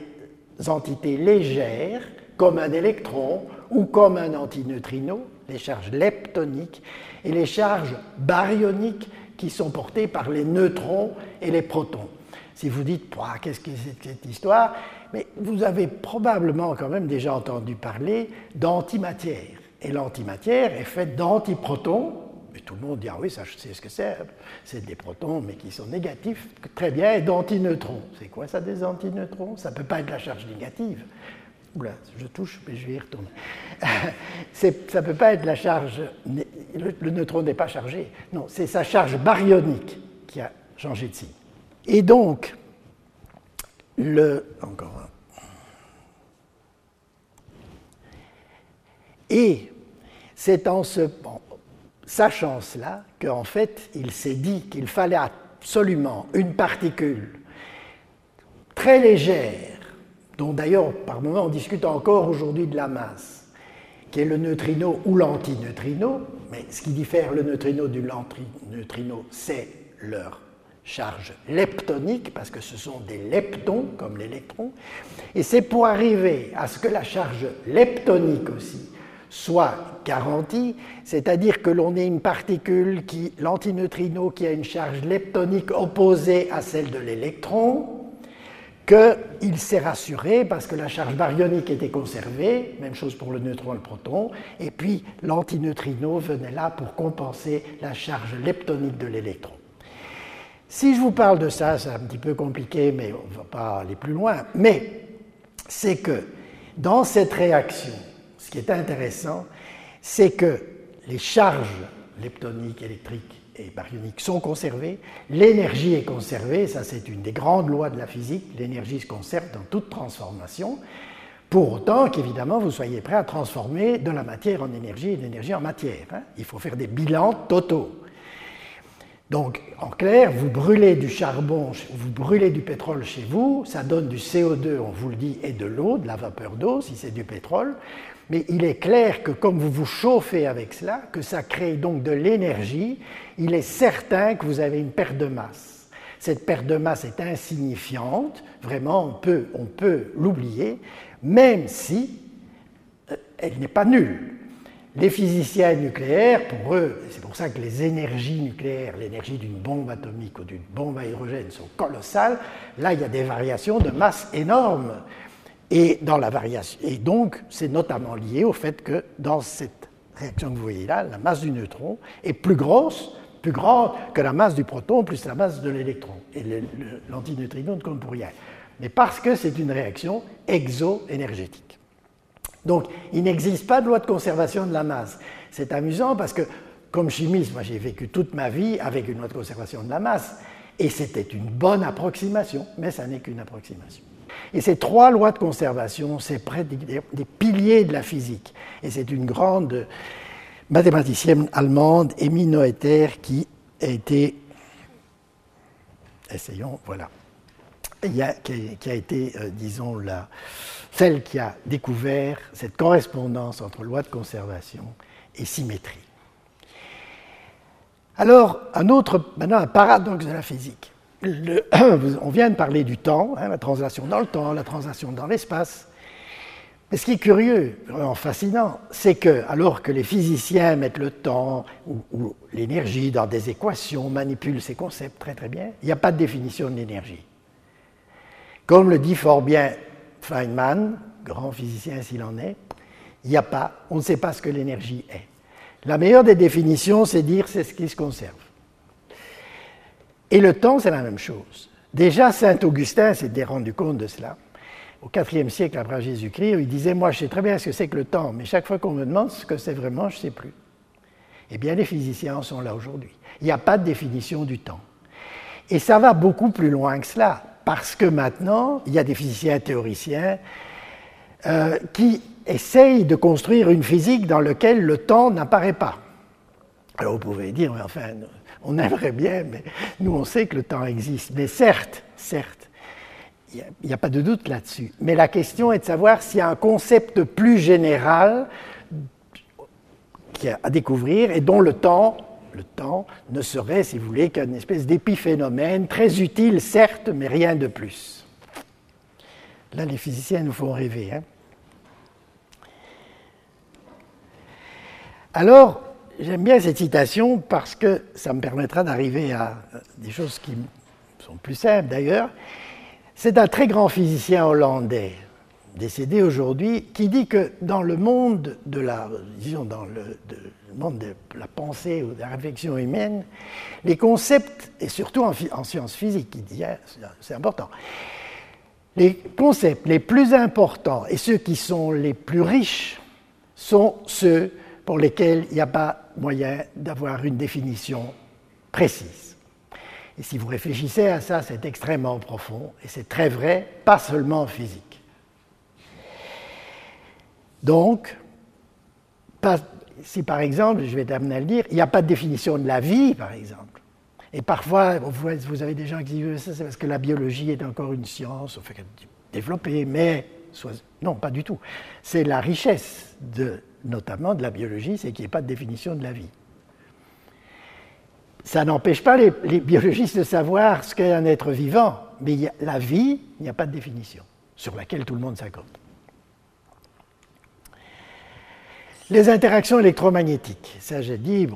entités légères, comme un électron ou comme un antineutrino, les charges leptoniques, et les charges baryoniques qui sont portées par les neutrons et les protons. Si vous dites, qu'est-ce que c'est cette histoire? Mais vous avez probablement quand même déjà entendu parler d'antimatière. Et l'antimatière est faite d'antiprotons, mais tout le monde dit, ah oui, ça, je sais ce que c'est. C'est des protons, mais qui sont négatifs, très bien, et d'antineutrons. C'est quoi ça, des antineutrons? Ça ne peut pas être la charge négative. Oula, je touche, mais je vais y retourner. ça ne peut pas être la charge. Le, neutron n'est pas chargé. Non, c'est sa charge baryonique qui a changé de signe. Et donc, le. Encore un. Et c'est en se, sachant cela qu'en fait, il s'est dit qu'il fallait absolument une particule très légère, dont d'ailleurs par moments on discute encore aujourd'hui de la masse, qui est le neutrino ou l'antineutrino, mais ce qui diffère le neutrino du l'antineutrino, c'est leur charge leptonique, parce que ce sont des leptons, comme l'électron, et c'est pour arriver à ce que la charge leptonique aussi soit garantie, c'est-à-dire que l'on ait une particule qui, l'antineutrino, qui a une charge leptonique opposée à celle de l'électron, qu'il s'est rassuré parce que la charge baryonique était conservée, même chose pour le neutron et le proton, et puis l'antineutrino venait là pour compenser la charge leptonique de l'électron. Si je vous parle de ça, c'est un petit peu compliqué, mais on ne va pas aller plus loin, mais c'est que dans cette réaction, qui est intéressant, c'est que les charges leptoniques, électriques et baryoniques sont conservées, l'énergie est conservée, ça c'est une des grandes lois de la physique, l'énergie se conserve dans toute transformation, pour autant qu'évidemment vous soyez prêt à transformer de la matière en énergie et de l'énergie en matière. Hein. Il faut faire des bilans totaux. Donc, en clair, vous brûlez du charbon, vous brûlez du pétrole chez vous, ça donne du CO2, on vous le dit, et de l'eau, de la vapeur d'eau, si c'est du pétrole. Mais il est clair que comme vous vous chauffez avec cela, que ça crée donc de l'énergie, il est certain que vous avez une perte de masse. Cette perte de masse est insignifiante, vraiment on peut, l'oublier, même si euh, elle n'est pas nulle. Les physiciens nucléaires, pour eux, c'est pour ça que les énergies nucléaires, l'énergie d'une bombe atomique ou d'une bombe à hydrogène sont colossales, là il y a des variations de masse énormes. Et, dans la variation, et donc, c'est notamment lié au fait que dans cette réaction que vous voyez là, la masse du neutron est plus grosse, plus grande que la masse du proton plus la masse de l'électron. Et l'antineutrino ne compte pour rien. Mais parce que c'est une réaction exoénergétique. Donc, il n'existe pas de loi de conservation de la masse. C'est amusant parce que, comme chimiste, moi j'ai vécu toute ma vie avec une loi de conservation de la masse, et c'était une bonne approximation, mais ça n'est qu'une approximation. Et ces trois lois de conservation, c'est près des, piliers de la physique. Et c'est une grande mathématicienne allemande, Emmy Noether, qui a été, essayons, voilà, qui a, été, euh, disons, celle qui a découvert cette correspondance entre loi de conservation et symétrie. Alors, un autre, maintenant, un paradoxe de la physique. on vient de parler du temps, hein, la translation dans le temps, la translation dans l'espace. Mais ce qui est curieux, vraiment fascinant, c'est que, alors que les physiciens mettent le temps ou l'énergie dans des équations, manipulent ces concepts très très bien, il n'y a pas de définition de l'énergie. Comme le dit fort bien Feynman, grand physicien s'il en est, il n'y a pas, on ne sait pas ce que l'énergie est. La meilleure des définitions, c'est dire c'est ce qui se conserve. Et le temps, c'est la même chose. Déjà, Saint Augustin s'était rendu compte de cela. Au IVe siècle après Jésus-Christ, il disait Moi, je sais très bien ce que c'est que le temps, mais chaque fois qu'on me demande ce que c'est vraiment, je ne sais plus. Eh bien, les physiciens en sont là aujourd'hui. Il n'y a pas de définition du temps. Et ça va beaucoup plus loin que cela parce que maintenant, il y a des physiciens théoriciens euh, qui essayent de construire une physique dans laquelle le temps n'apparaît pas. Alors vous pouvez dire, enfin, on aimerait bien, mais nous on sait que le temps existe. Mais certes, certes, il n'y a, pas de doute là-dessus. Mais la question est de savoir s'il y a un concept plus général à découvrir et dont le temps le temps ne serait, si vous voulez, qu'une espèce d'épiphénomène, très utile certes, mais rien de plus. Là, les physiciens nous font rêver. Hein. Alors, j'aime bien cette citation parce que ça me permettra d'arriver à des choses qui sont plus simples d'ailleurs. C'est un très grand physicien hollandais, décédé aujourd'hui, qui dit que dans le monde de la, monde de la pensée ou de la réflexion humaine, les concepts, et surtout en, sciences physiques, hein, c'est important, les concepts les plus importants et ceux qui sont les plus riches sont ceux pour lesquels il n'y a pas moyen d'avoir une définition précise. Et si vous réfléchissez à ça, c'est extrêmement profond et c'est très vrai, pas seulement en physique. Donc, si par exemple, je vais t'amener à le dire, il n'y a pas de définition de la vie, par exemple. Et parfois, vous avez des gens qui disent ça, c'est parce que la biologie est encore une science fait, développée, mais non, pas du tout. C'est la richesse, notamment de la biologie, c'est qu'il n'y ait pas de définition de la vie. Ça n'empêche pas les, biologistes de savoir ce qu'est un être vivant, mais la vie, il n'y a pas de définition sur laquelle tout le monde s'accorde. Les interactions électromagnétiques, ça j'ai dit,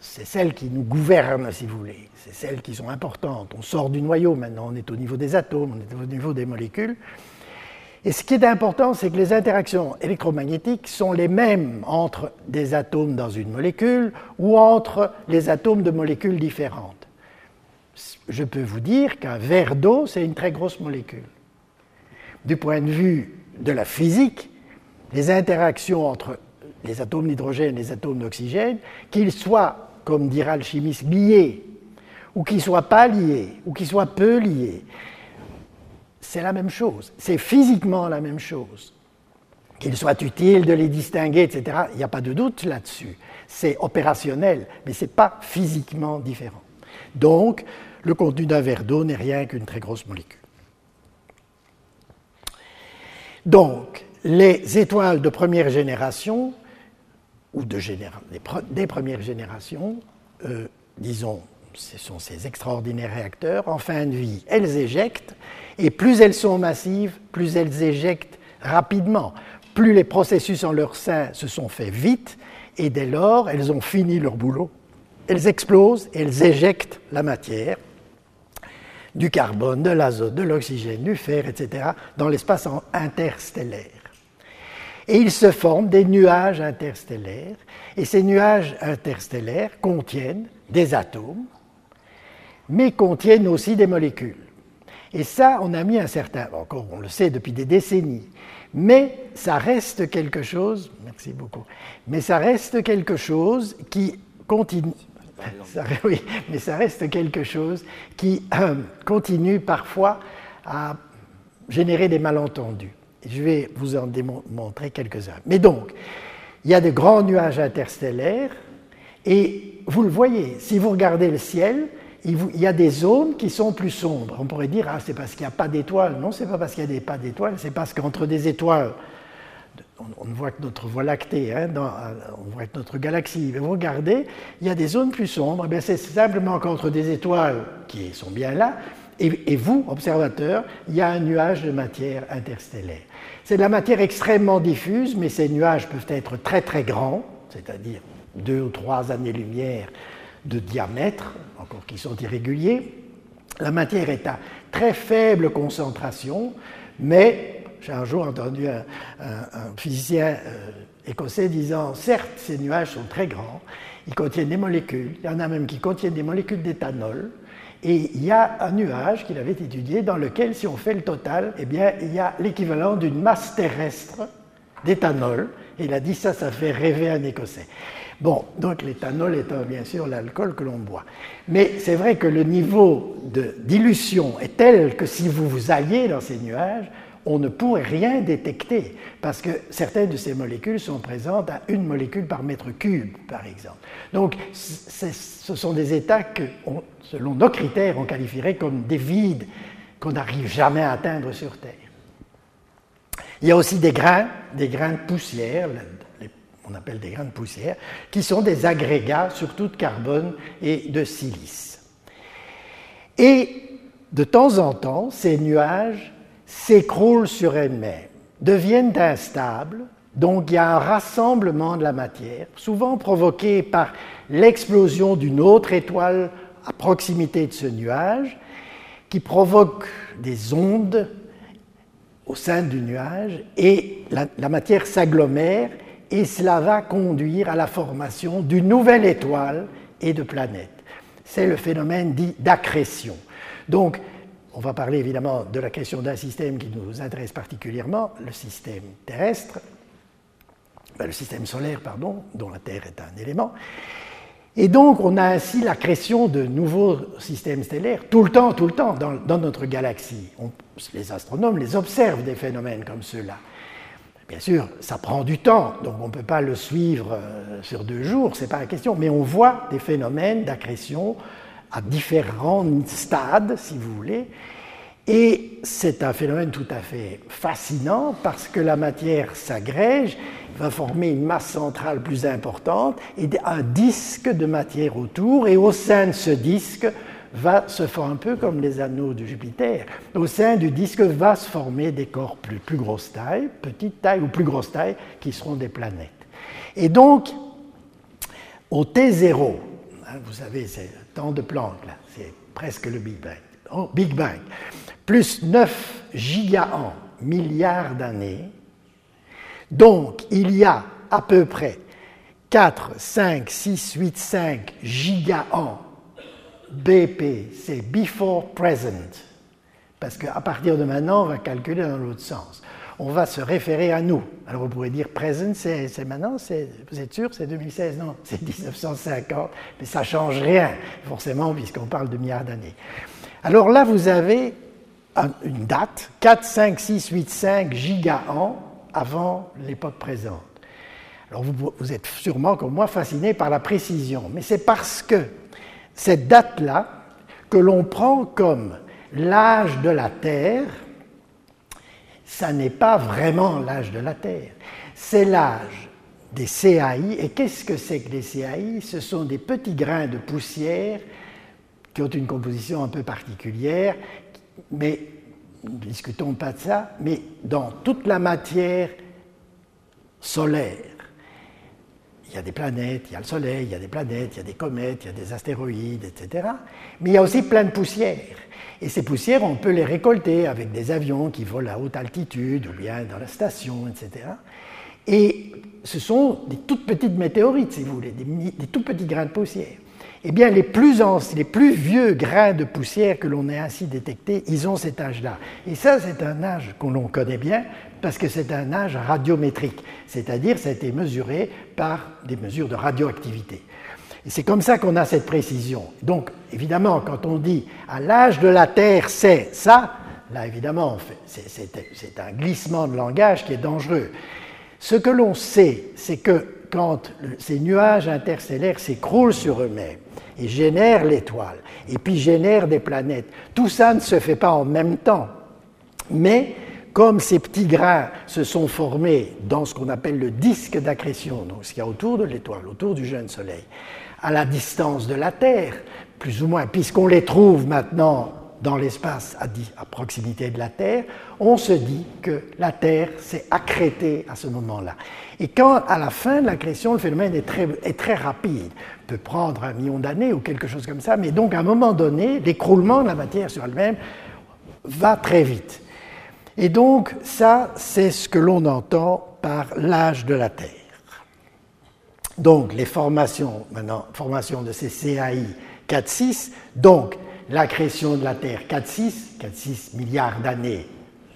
c'est celles qui nous gouvernent, si vous voulez, c'est celles qui sont importantes. On sort du noyau maintenant, on est au niveau des atomes, on est au niveau des molécules. Et ce qui est important, c'est que les interactions électromagnétiques sont les mêmes entre des atomes dans une molécule ou entre les atomes de molécules différentes. Je peux vous dire qu'un verre d'eau, c'est une très grosse molécule. Du point de vue de la physique, les interactions entre les atomes d'hydrogène et les atomes d'oxygène, qu'ils soient, comme dira le chimiste, liés, ou qu'ils soient pas liés, ou qu'ils soient peu liés, c'est la même chose. C'est physiquement la même chose. Qu'il soit utile de les distinguer, etc., il n'y a pas de doute là-dessus. C'est opérationnel, mais ce n'est pas physiquement différent. Donc, le contenu d'un verre d'eau n'est rien qu'une très grosse molécule. Donc, les étoiles de première génération, ou de des, premières générations, euh, disons, ce sont ces extraordinaires réacteurs, en fin de vie, elles éjectent, et plus elles sont massives, plus elles éjectent rapidement. Plus les processus en leur sein se sont faits vite, et dès lors, elles ont fini leur boulot. Elles explosent et elles éjectent la matière, du carbone, de l'azote, de l'oxygène, du fer, etc., dans l'espace interstellaire. Et il se forment des nuages interstellaires, et ces nuages interstellaires contiennent des atomes, mais contiennent aussi des molécules. Et ça, on a mis un certain, encore on le sait depuis des décennies, mais ça reste quelque chose, merci beaucoup, mais ça reste quelque chose qui continue, oui, mais ça reste quelque chose qui euh, continue parfois à générer des malentendus. Je vais vous en démontrer quelques-uns. Mais donc, il y a de grands nuages interstellaires, et vous le voyez, si vous regardez le ciel, il y a des zones qui sont plus sombres. On pourrait dire, ah, c'est parce qu'il n'y a pas d'étoiles. Non, c'est pas parce qu'il n'y a pas d'étoiles, c'est parce qu'entre des étoiles, on, voit que notre Voie lactée, hein, on voit que notre galaxie, vous regardez, il y a des zones plus sombres. Eh c'est simplement qu'entre des étoiles qui sont bien là, et, et, vous, observateurs, il y a un nuage de matière interstellaire. C'est de la matière extrêmement diffuse, mais ces nuages peuvent être très très grands, c'est-à-dire deux ou trois années-lumière de diamètre, encore qui sont irréguliers. La matière est à très faible concentration, mais j'ai un jour entendu un, physicien euh, écossais disant, certes, ces nuages sont très grands, ils contiennent des molécules, il y en a même qui contiennent des molécules d'éthanol, et il y a un nuage qu'il avait étudié dans lequel, si on fait le total, eh bien, il y a l'équivalent d'une masse terrestre d'éthanol. Et il a dit ça, ça fait rêver un Écossais. Bon, donc l'éthanol étant bien sûr l'alcool que l'on boit. Mais c'est vrai que le niveau de dilution est tel que si vous vous alliez dans ces nuages, on ne pourrait rien détecter, parce que certaines de ces molécules sont présentes à une molécule par mètre cube, par exemple. Donc, ce sont des états que, selon nos critères, on qualifierait comme des vides qu'on n'arrive jamais à atteindre sur Terre. Il y a aussi des grains, des grains de poussière, on appelle des grains de poussière, qui sont des agrégats, surtout de carbone et de silice. Et de temps en temps, ces nuages s'écroulent sur elles-mêmes, deviennent instables, donc il y a un rassemblement de la matière, souvent provoqué par l'explosion d'une autre étoile à proximité de ce nuage, qui provoque des ondes au sein du nuage, et la, la matière s'agglomère et cela va conduire à la formation d'une nouvelle étoile et de planètes. C'est le phénomène dit d'accrétion. Donc, on va parler évidemment de la question d'un système qui nous intéresse particulièrement, le système terrestre, ben, le système solaire, pardon, dont la Terre est un élément. Et donc, on a ainsi l'accrétion de nouveaux systèmes stellaires tout le temps, tout le temps dans, dans notre galaxie. les astronomes les observent des phénomènes comme ceux-là. Bien sûr, ça prend du temps, donc on ne peut pas le suivre euh, sur deux jours, c'est pas la question, mais on voit des phénomènes d'accrétion à différents stades, si vous voulez, et c'est un phénomène tout à fait fascinant parce que la matière s'agrège, va former une masse centrale plus importante et un disque de matière autour, et au sein de ce disque, va se former un peu comme les anneaux de Jupiter. Au sein du disque va se former des corps plus, plus grosse taille, petite taille ou plus grosse taille, qui seront des planètes. Et donc, au T0, hein, vous savez, c'est le temps de Planck, c'est presque le Big Bang. Oh, plus 9 gigaans, milliards d'années. Donc, il y a à peu près 4, 5, 6, 8, 5 gigaans BP, c'est before present, parce qu'à partir de maintenant, on va calculer dans l'autre sens. On va se référer à nous. Alors vous pourrez dire present, c'est maintenant, vous êtes sûr, c'est 2016 Non, c'est 1950, mais ça ne change rien, forcément, puisqu'on parle de milliards d'années. Alors là, vous avez une date, 4, 5, 6, 8, 5 gigaans avant l'époque présente. Alors vous, vous êtes sûrement comme moi fasciné par la précision, mais c'est parce que cette date-là, que l'on prend comme l'âge de la Terre, ça n'est pas vraiment l'âge de la Terre, c'est l'âge des CAI. Et qu'est-ce que c'est que les CAI Ce sont des petits grains de poussière qui ont une composition un peu particulière, mais ne discutons pas de ça, mais dans toute la matière solaire, y a des planètes, il y a le Soleil, il y a des planètes, il y a des comètes, il y a des astéroïdes, etc. Mais il y a aussi plein de poussières. Et ces poussières, on peut les récolter avec des avions qui volent à haute altitude ou bien dans la station, etc. Et ce sont des toutes petites météorites, si vous voulez, des, des tout petits grains de poussière. Eh bien, les plus, vieux grains de poussière que l'on ait ainsi détectés, ils ont cet âge-là. Et ça, c'est un âge qu'on l'on connaît bien, parce que c'est un âge radiométrique, c'est-à-dire ça a été mesuré par des mesures de radioactivité. Et c'est comme ça qu'on a cette précision. Donc, évidemment, quand on dit à l'âge de la Terre, c'est ça, là, évidemment, c'est un glissement de langage qui est dangereux. Ce que l'on sait, c'est que quand ces nuages interstellaires s'écroulent sur eux-mêmes et génèrent l'étoile, et puis génèrent des planètes, tout ça ne se fait pas en même temps. Mais comme ces petits grains se sont formés dans ce qu'on appelle le disque d'accrétion, donc ce qu'il y a autour de l'étoile, autour du jeune Soleil, à la distance de la Terre, plus ou moins, puisqu'on les trouve maintenant dans l'espace à, proximité de la Terre, on se dit que la Terre s'est accrétée à ce moment-là. Et quand, à la fin de l'accrétion, le phénomène est très, est très rapide, peut prendre un million d'années ou quelque chose comme ça, mais donc à un moment donné, l'écroulement de la matière sur elle-même va très vite. Et donc, ça, c'est ce que l'on entend par l'âge de la Terre. Donc, les formations, maintenant, formation de ces CAI 4-6, donc l'accrétion de la Terre 4-6, 4-6 milliards d'années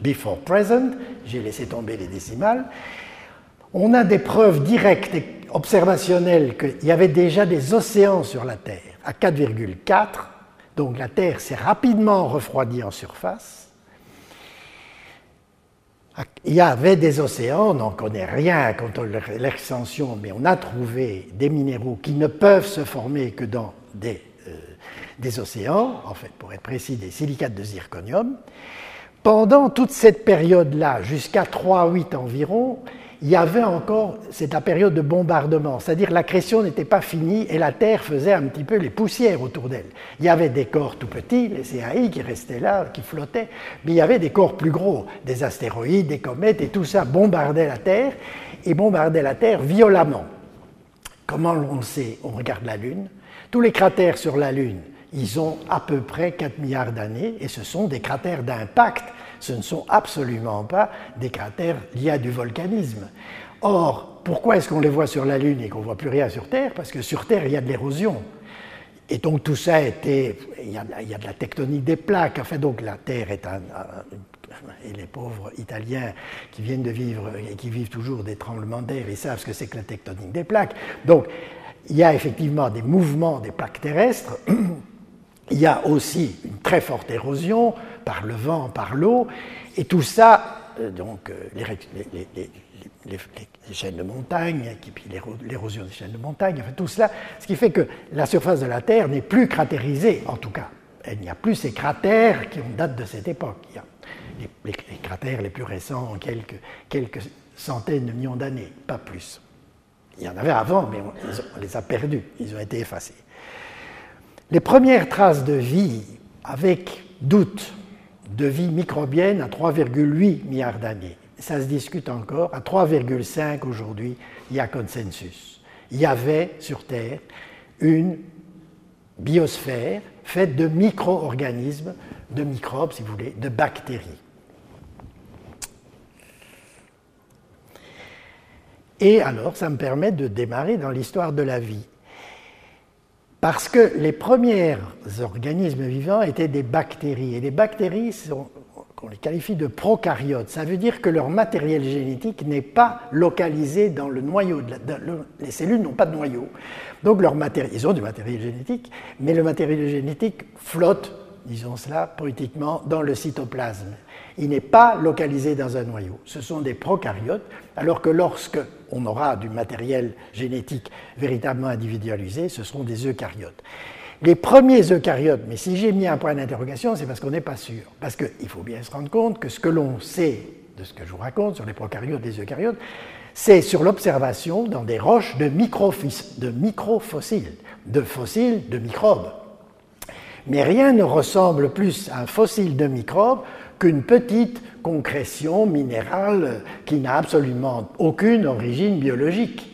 before present, j'ai laissé tomber les décimales, on a des preuves directes et observationnelles qu'il y avait déjà des océans sur la Terre. À 4,4, donc la Terre s'est rapidement refroidie en surface, il y avait des océans, on n'en connaît rien quant à l'extension, mais on a trouvé des minéraux qui ne peuvent se former que dans des, des océans, en fait, pour être précis, des silicates de zirconium. Pendant toute cette période-là, jusqu'à 3-8 environ, il y avait encore, c'est la période de bombardement, c'est-à-dire la l'accrétion n'était pas finie et la Terre faisait un petit peu les poussières autour d'elle. Il y avait des corps tout petits, les CAI qui restaient là, qui flottaient, mais il y avait des corps plus gros, des astéroïdes, des comètes, et tout ça bombardait la Terre, et bombardait la Terre violemment. Comment on le sait? On regarde la Lune. Tous les cratères sur la Lune, ils ont à peu près 4 milliards d'années, et ce sont des cratères d'impact ce ne sont absolument pas des cratères liés à du volcanisme. Or, pourquoi est-ce qu'on les voit sur la Lune et qu'on ne voit plus rien sur Terre? Parce que sur Terre, il y a de l'érosion. Et donc tout ça a été, il y a, de la tectonique des plaques. Enfin donc la Terre est un, et les pauvres Italiens qui viennent de vivre et qui vivent toujours des tremblements d'air, ils savent ce que c'est que la tectonique des plaques. Donc il y a effectivement des mouvements des plaques terrestres. Il y a aussi une très forte érosion par le vent, par l'eau, et tout ça, euh, donc euh, les, chaînes de montagne, et puis l'érosion des chaînes de montagne, enfin tout cela, ce qui fait que la surface de la Terre n'est plus cratérisée, en tout cas. Il n'y a plus ces cratères qui ont date de cette époque. Il y a les, cratères les plus récents, quelques, quelques centaines de millions d'années, pas plus. Il y en avait avant, mais on les a perdus, ils ont été effacés. Les premières traces de vie, avec doute, de vie microbienne à 3,8 milliards d'années. Ça se discute encore. À 3,5 aujourd'hui, il y a consensus. Il y avait sur Terre une biosphère faite de micro-organismes, de microbes, si vous voulez, de bactéries. Et alors, ça me permet de démarrer dans l'histoire de la vie. Parce que les premiers organismes vivants étaient des bactéries. Et les bactéries, on les qualifie de prokaryotes. Ça veut dire que leur matériel génétique n'est pas localisé dans le noyau. les cellules n'ont pas de noyau. Donc leur matériel, ils ont du matériel génétique, mais le matériel génétique flotte, disons cela poétiquement, dans le cytoplasme. Il n'est pas localisé dans un noyau. Ce sont des prokaryotes, alors que lorsque on aura du matériel génétique véritablement individualisé, ce seront des eucaryotes. Les premiers eucaryotes, mais si j'ai mis un point d'interrogation, c'est parce qu'on n'est pas sûr. Parce qu'il faut bien se rendre compte que ce que l'on sait de ce que je vous raconte sur les prokaryotes et les eucaryotes, c'est sur l'observation dans des roches de, de microfossiles, de fossiles de microbes. Mais rien ne ressemble plus à un fossile de microbe qu'une petite concrétion minérale qui n'a absolument aucune origine biologique.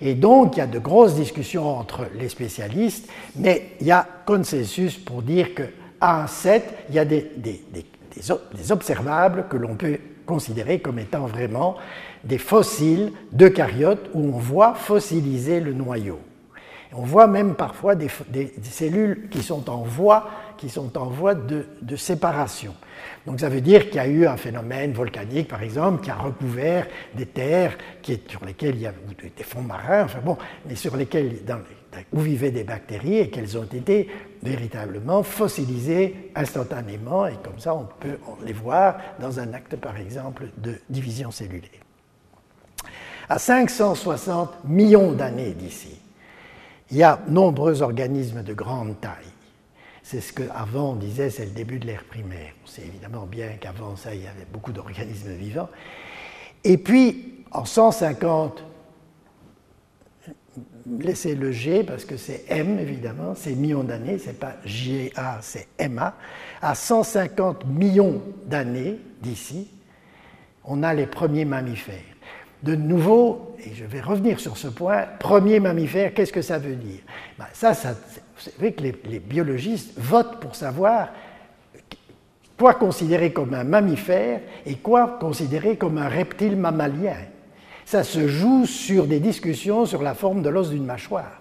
Et donc, il y a de grosses discussions entre les spécialistes, mais il y a consensus pour dire qu'à un set, il y a des, des observables que l'on peut considérer comme étant vraiment des fossiles d'eucaryotes où on voit fossiliser le noyau. On voit même parfois des, cellules qui sont en voie, de, séparation. Donc ça veut dire qu'il y a eu un phénomène volcanique, par exemple, qui a recouvert des terres sur lesquelles il y a des fonds marins, enfin bon, mais sur lesquels, où vivaient des bactéries et qu'elles ont été véritablement fossilisées instantanément, et comme ça on peut les voir dans un acte, par exemple, de division cellulaire. À 560 millions d'années d'ici, il y a nombreux organismes de grande taille. C'est ce qu'avant on disait, c'est le début de l'ère primaire. On sait évidemment bien qu'avant ça, il y avait beaucoup d'organismes vivants. Et puis, en 150, laissez le G parce que c'est M évidemment, c'est millions d'années, c'est pas GA, c'est MA. À 150 millions d'années d'ici, on a les premiers mammifères. De nouveau, et je vais revenir sur ce point, premier mammifère, qu'est-ce que ça veut dire? Ben, Ça, vous savez que les, biologistes votent pour savoir quoi considérer comme un mammifère et quoi considérer comme un reptile mammalien. Ça se joue sur des discussions sur la forme de l'os d'une mâchoire.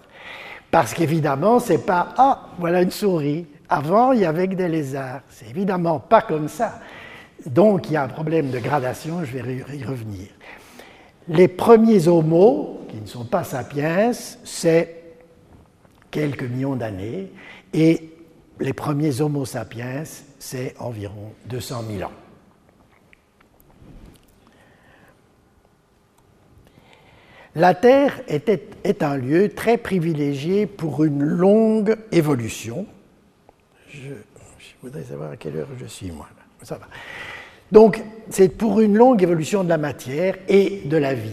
Parce qu'évidemment, c'est pas ah, voilà une souris. Avant, il y avait des lézards. C'est évidemment pas comme ça. Donc, il y a un problème de gradation, je vais y revenir. Les premiers homos, qui ne sont pas sapiens, c'est quelques millions d'années, et les premiers Homo sapiens, c'est environ 200 000 ans. La Terre est un lieu très privilégié pour une longue évolution. Je, voudrais savoir à quelle heure je suis, moi. Ça va. Donc, c'est pour une longue évolution de la matière et de la vie.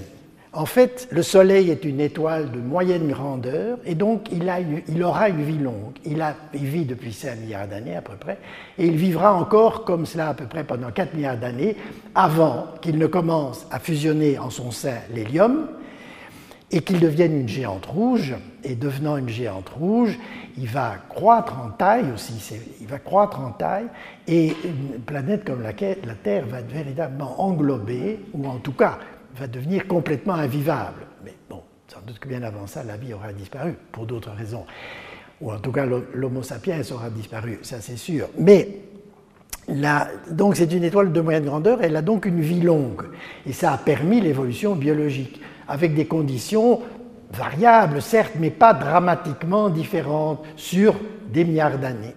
En fait, le Soleil est une étoile de moyenne grandeur et donc il, aura une vie longue. Il, vit depuis 5 milliards d'années à peu près et il vivra encore comme cela à peu près pendant 4 milliards d'années avant qu'il ne commence à fusionner en son sein l'hélium et qu'il devienne une géante rouge. Et devenant une géante rouge, il va croître en taille aussi, il va croître en taille, et une planète comme la, Terre va être véritablement englobée, ou en tout cas va devenir complètement invivable. Mais bon, sans doute que bien avant ça, la vie aura disparu, pour d'autres raisons. Ou en tout cas, l'Homo sapiens aura disparu, ça c'est sûr. Mais donc c'est une étoile de moyenne grandeur, elle a donc une vie longue. Et ça a permis l'évolution biologique, avec des conditions variables, certes, mais pas dramatiquement différentes sur des milliards d'années.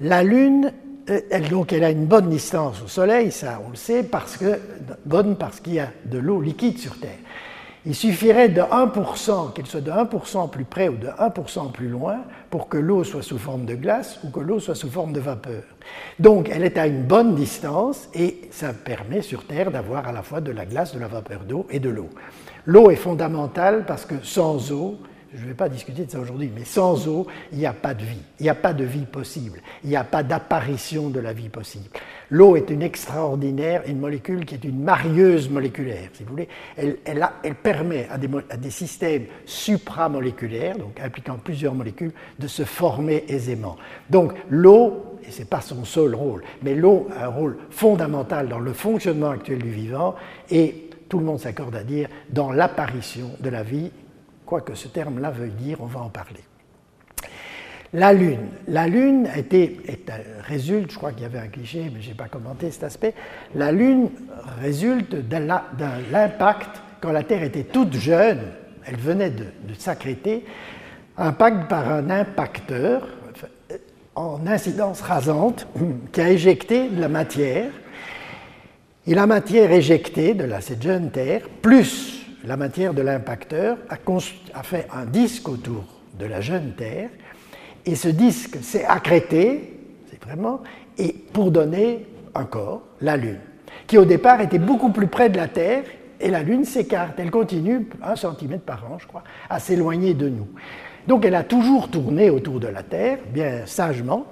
La Lune euh, elle, donc, elle a une bonne distance au Soleil, ça on le sait, parce que, bonne parce qu'il y a de l'eau liquide sur Terre. Il suffirait de 1%, qu'elle soit de 1% plus près ou de 1% plus loin, pour que l'eau soit sous forme de glace ou que l'eau soit sous forme de vapeur. Donc elle est à une bonne distance et ça permet sur Terre d'avoir à la fois de la glace, de la vapeur d'eau et de l'eau. L'eau est fondamentale parce que sans eau, je ne vais pas discuter de ça aujourd'hui, mais sans eau, il n'y a pas de vie. Il n'y a pas de vie possible. Il n'y a pas d'apparition de la vie possible. L'eau est une extraordinaire, une molécule qui est une marieuse moléculaire, si vous voulez. Elle, elle, permet à des, à des, systèmes supramoléculaires, donc impliquant plusieurs molécules, de se former aisément. Donc l'eau, et ce n'est pas son seul rôle, mais l'eau a un rôle fondamental dans le fonctionnement actuel du vivant et tout le monde s'accorde à dire dans l'apparition de la vie quoi que ce terme-là veuille dire, on va en parler. La Lune. La Lune a été, résulte, je crois qu'il y avait un cliché, mais je n'ai pas commenté cet aspect, la Lune résulte de l'impact, quand la Terre était toute jeune, elle venait de, de s'accréter, impact par un impacteur en incidence rasante qui a éjecté de la matière. Et la matière éjectée de la, Terre, plus la matière de l'impacteur a, fait un disque autour de la jeune Terre, et ce disque s'est accrété, c'est vraiment, et pour donner un corps, la Lune, qui au départ était beaucoup plus près de la Terre, et la Lune s'écarte, elle continue, un centimètre par an, je crois, à s'éloigner de nous. Donc elle a toujours tourné autour de la Terre, bien sagement,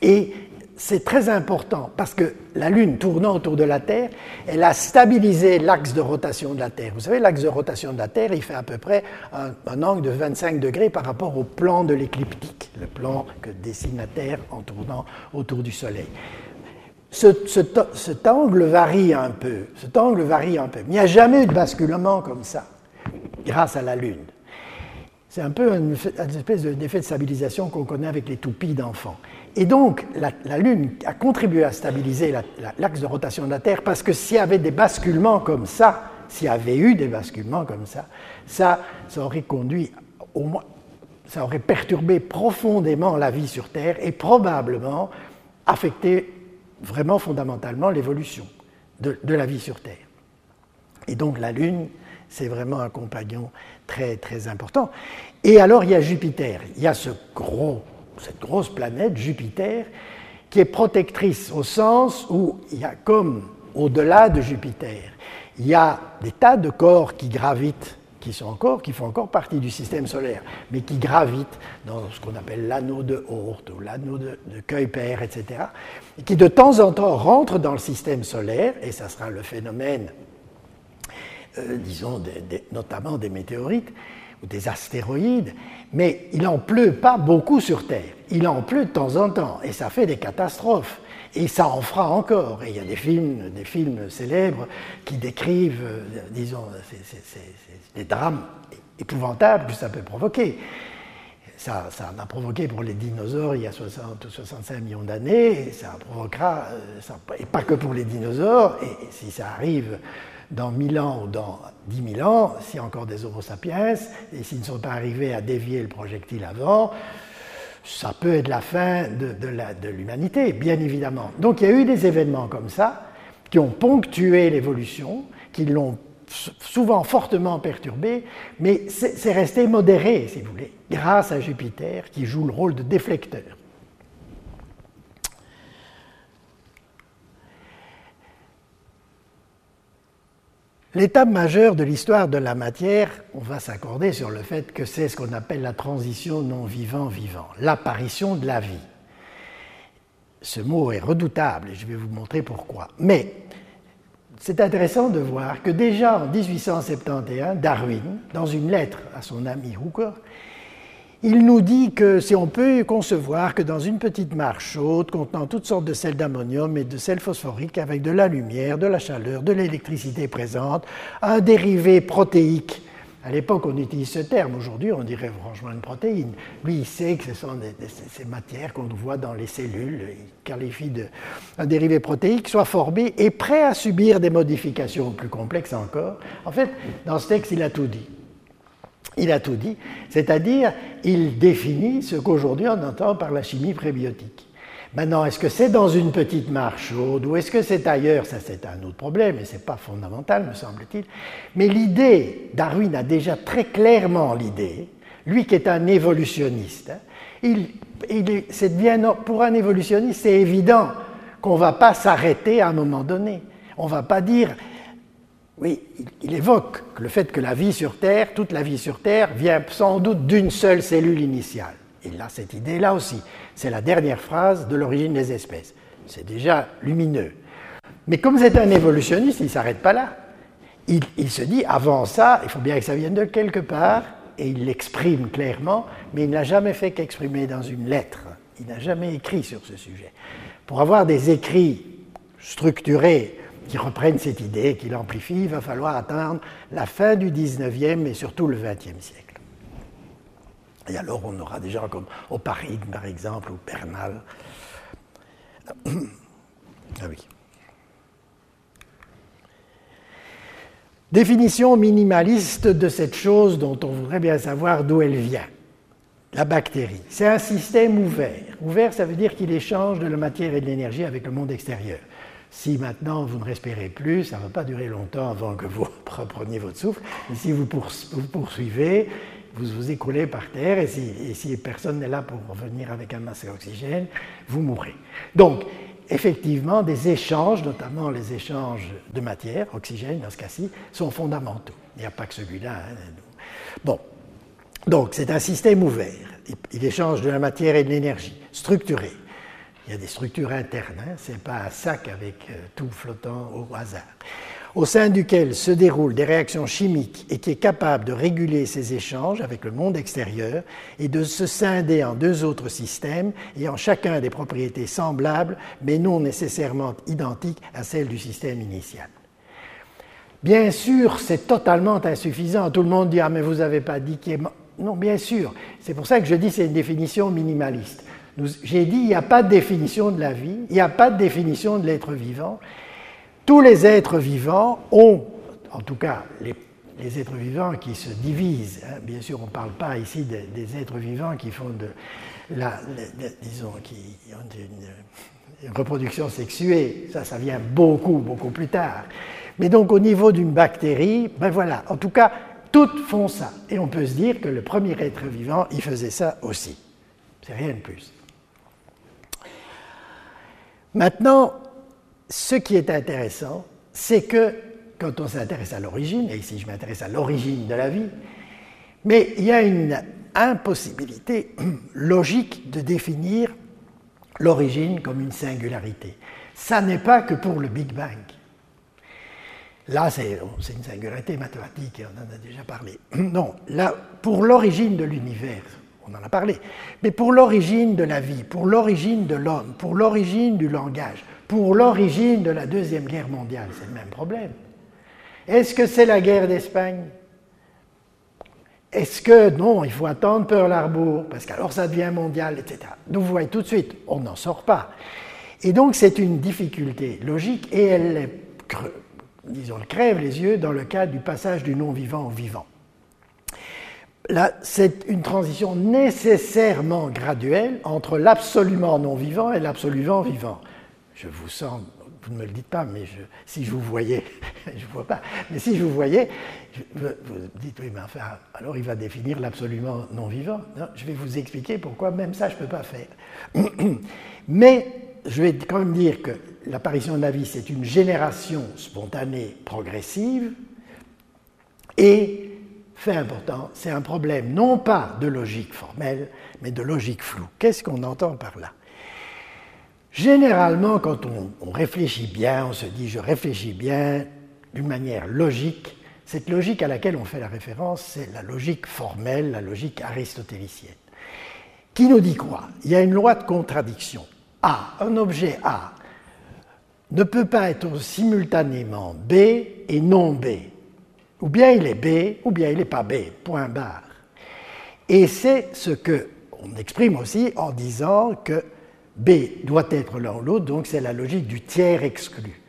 et c'est très important parce que la Lune tournant autour de la Terre, elle a stabilisé l'axe de rotation de la Terre. Vous savez, l'axe de rotation de la Terre, il fait à peu près un, angle de 25 degrés par rapport au plan de l'écliptique, le plan que dessine la Terre en tournant autour du Soleil. cet angle varie un peu, angle varie un peu. il n'y a jamais eu de basculement comme ça, grâce à la Lune. C'est un peu une, espèce d'effet de stabilisation qu'on connaît avec les toupies d'enfants. Et donc, la, Lune a contribué à stabiliser l'axe de rotation de la Terre parce que s'il y avait des basculements comme ça, s'il y avait eu des basculements comme ça, ça, aurait conduit ça aurait perturbé profondément la vie sur Terre et probablement affecté vraiment fondamentalement l'évolution de, de, la vie sur Terre. Et donc la Lune, c'est vraiment un compagnon très très important. Et alors il y a Jupiter, il y a ce gros cette grosse planète, Jupiter, qui est protectrice au sens où il y a comme au-delà de Jupiter, il y a des tas de corps qui gravitent, qui sont encore, qui font encore partie du système solaire, mais qui gravitent dans ce qu'on appelle l'anneau de Oort ou l'anneau de, Kuiper, etc., et qui de temps en temps rentrent dans le système solaire, et ça sera le phénomène, euh, disons, notamment des météorites ou des astéroïdes, mais il n'en pleut pas beaucoup sur Terre. Il en pleut de temps en temps, et ça fait des catastrophes. Et ça en fera encore. Et il y a des films, des films célèbres qui décrivent, euh, disons, des drames épouvantables que ça peut provoquer. Ça, ça en a provoqué pour les dinosaures il y a 60 ou 65 millions d'années, et ça provoquera, euh, et pas que pour les dinosaures, et si ça arrive dans 1000 ans ou dans 10 000 ans, s'il y a encore des Homo sapiens, et s'ils ne sont pas arrivés à dévier le projectile avant, ça peut être la fin de, l'humanité, bien évidemment. Donc il y a eu des événements comme ça qui ont ponctué l'évolution, qui l'ont souvent fortement perturbé, mais c'est resté modéré, si vous voulez, grâce à Jupiter qui joue le rôle de déflecteur. L'étape majeure de l'histoire de la matière, on va s'accorder sur le fait que c'est ce qu'on appelle la transition non-vivant-vivant, l'apparition de la vie. Ce mot est redoutable et je vais vous montrer pourquoi. Mais c'est intéressant de voir que déjà en 1871, Darwin, dans une lettre à son ami Hooker, il nous dit que si on peut concevoir que dans une petite mare chaude contenant toutes sortes de sels d'ammonium et de sels phosphoriques avec de la lumière, de la chaleur, de l'électricité présente, un dérivé protéique, à l'époque on utilise ce terme, aujourd'hui on dirait franchement une protéine. Lui il sait que ce sont ces matières qu'on voit dans les cellules, il qualifie de un dérivé protéique, soit formé et prêt à subir des modifications plus complexes encore. En fait, dans ce texte il a tout dit. Il a tout dit, c'est-à-dire il définit ce qu'aujourd'hui on entend par la chimie prébiotique. Maintenant, est-ce que c'est dans une petite mare chaude ou est-ce que c'est ailleurs? Ça, c'est un autre problème et ce n'est pas fondamental, me semble-t-il. Mais l'idée, Darwin a déjà très clairement l'idée, lui qui est un évolutionniste, il, bien, pour un évolutionniste, c'est évident qu'on ne va pas s'arrêter à un moment donné. On ne va pas dire, oui, il, évoque le fait que la vie sur Terre, toute la vie sur Terre, vient sans doute d'une seule cellule initiale. Il a cette idée-là aussi. C'est la dernière phrase de l'origine des espèces. C'est déjà lumineux. Mais comme c'est un évolutionniste, il ne s'arrête pas là. Il, il, se dit, avant ça, il faut bien que ça vienne de quelque part, et il l'exprime clairement, mais il n'a jamais fait qu'exprimer dans une lettre. Il n'a jamais écrit sur ce sujet. Pour avoir des écrits structurés qui reprennent cette idée, qui l'amplifient, il va falloir attendre la fin du 19e et surtout le 20e siècle. Et alors on aura des gens comme Oparide, par exemple, ou Bernal. Ah. Définition minimaliste de cette chose dont on voudrait bien savoir d'où elle vient. La bactérie. C'est un système ouvert. Ouvert, ça veut dire qu'il échange de la matière et de l'énergie avec le monde extérieur. Si maintenant vous ne respirez plus, ça ne va pas durer longtemps avant que vous repreniez votre souffle. Et si vous poursuivez, vous vous écroulez par terre et si, personne n'est là pour revenir avec un masque d'oxygène, vous mourrez. Donc, effectivement, des échanges, notamment les échanges de matière, oxygène dans ce cas-ci, sont fondamentaux. Il n'y a pas que celui-là. Hein. Bon, donc c'est un système ouvert. Il échange de la matière et de l'énergie, structuré. Il y a des structures internes, hein. ce n'est pas un sac avec euh, tout flottant au hasard au sein duquel se déroulent des réactions chimiques et qui est capable de réguler ces échanges avec le monde extérieur et de se scinder en deux autres systèmes ayant chacun des propriétés semblables mais non nécessairement identiques à celles du système initial. Bien sûr, c'est totalement insuffisant. Tout le monde dit Ah, mais vous n'avez pas dit qu'il est. Non, bien sûr. C'est pour ça que je dis c'est une définition minimaliste. J'ai dit il n'y a pas de définition de la vie, il n'y a pas de définition de l'être vivant, tous les êtres vivants ont, en tout cas les, êtres vivants qui se divisent, hein, bien sûr on ne parle pas ici des, êtres vivants qui font de la, disons, qui ont une, reproduction sexuée, ça, ça vient beaucoup, beaucoup plus tard. Mais donc au niveau d'une bactérie, ben voilà, en tout cas, toutes font ça. Et on peut se dire que le premier être vivant, il faisait ça aussi. C'est rien de plus. Maintenant, ce qui est intéressant, c'est que quand on s'intéresse à l'origine, et ici je m'intéresse à l'origine de la vie, mais il y a une impossibilité logique de définir l'origine comme une singularité. Ça n'est pas que pour le Big Bang. Là, c'est une singularité mathématique, on en a déjà parlé. Non, là, pour l'origine de l'univers, on en a parlé, mais pour l'origine de la vie, pour l'origine de l'homme, pour l'origine du langage, pour l'origine de la Deuxième Guerre mondiale. C'est le même problème. Est-ce que c'est la guerre d'Espagne? Est-ce que non, il faut attendre Pearl Harbor, parce qu'alors ça devient mondial, etc. Donc vous voyez tout de suite, on n'en sort pas. Et donc c'est une difficulté logique et elle, disons, crève les yeux dans le cas du passage du non-vivant au vivant. C'est une transition nécessairement graduelle entre l'absolument non-vivant et l'absolument vivant je vous sens, vous ne me le dites pas, mais si je vous voyais, je ne vois pas, mais si je vous voyais, vous, dites, oui, mais enfin, alors il va définir l'absolument non-vivant. je vais vous expliquer pourquoi même ça, je ne peux pas faire. mais je vais quand même dire que l'apparition de la vie, c'est une génération spontanée progressive, et, fait important, c'est un problème non pas de logique formelle, mais de logique floue. Qu'est-ce qu'on entend par là? Généralement, quand on, réfléchit bien, on se dit je réfléchis bien d'une manière logique. Cette logique à laquelle on fait la référence, c'est la logique formelle, la logique aristotélicienne. Qui nous dit quoi? Il y a une loi de contradiction. A, un objet A, ne peut pas être simultanément B et non B. Ou bien il est B, ou bien il n'est pas B, point barre. Et c'est ce que on exprime aussi en disant que B doit être l'un ou l'autre, donc c'est la logique du tiers exclu.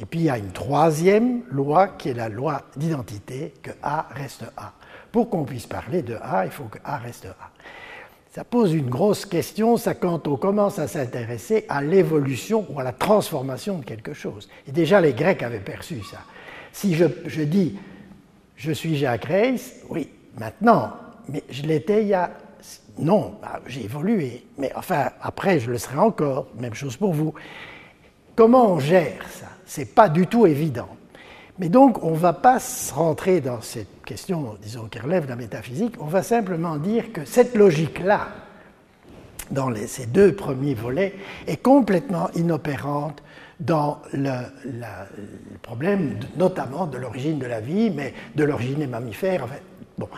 Et puis il y a une troisième loi qui est la loi d'identité, que A reste A. Pour qu'on puisse parler de A, il faut que A reste A. Ça pose une grosse question, ça quand on commence à s'intéresser à l'évolution ou à la transformation de quelque chose. Et déjà les Grecs avaient perçu ça. Si je, je dis je suis Jacques Reis, oui, maintenant, mais je l'étais il y a non, bah, j'ai évolué, mais enfin, après, je le serai encore, même chose pour vous. Comment on gère ça? C'est pas du tout évident. Mais donc, on ne va pas rentrer dans cette question, disons, qui relève de la métaphysique, on va simplement dire que cette logique-là, dans ces deux premiers volets, est complètement inopérante dans le, problème, notamment de l'origine de la vie, mais de l'origine des mammifères. bon.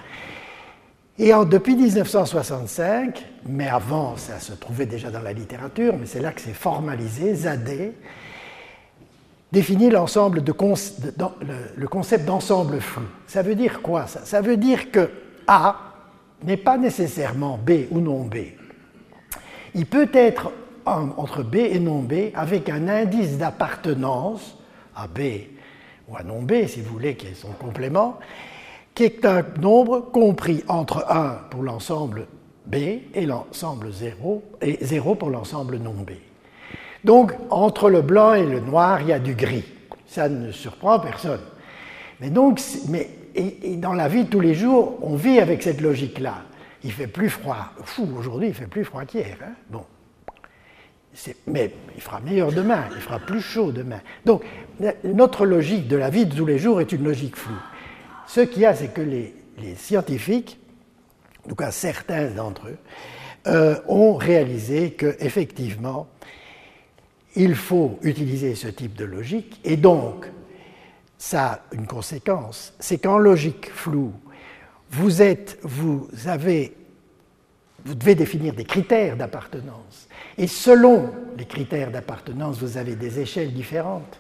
Et depuis 1965, mais avant ça se trouvait déjà dans la littérature, mais c'est là que c'est formalisé, Zadé définit l'ensemble de, le, concept d'ensemble flou. Ça veut dire quoi ça? Ça veut dire que A n'est pas nécessairement B ou non B. Il peut être entre B et non B avec un indice d'appartenance à B ou à non B, si vous voulez, qui est son complément, qui est un nombre compris entre 1 pour l'ensemble B et l'ensemble 0, et 0 pour l'ensemble non B. Donc, entre le blanc et le noir, il y a du gris. Ça ne surprend personne. Mais donc, mais, et, dans la vie de tous les jours, on vit avec cette logique-là. Il fait plus froid. Fou, aujourd'hui, il fait plus froid qu'hier. Hein bon. Mais il fera meilleur demain, il fera plus chaud demain. Donc, notre logique de la vie de tous les jours est une logique floue. Ce qu'il y a, c'est que les, scientifiques, en tout cas certains d'entre eux, euh, ont réalisé qu'effectivement, il faut utiliser ce type de logique, et donc, ça a une conséquence, c'est qu'en logique floue, vous êtes, vous avez, vous devez définir des critères d'appartenance, et selon les critères d'appartenance, vous avez des échelles différentes.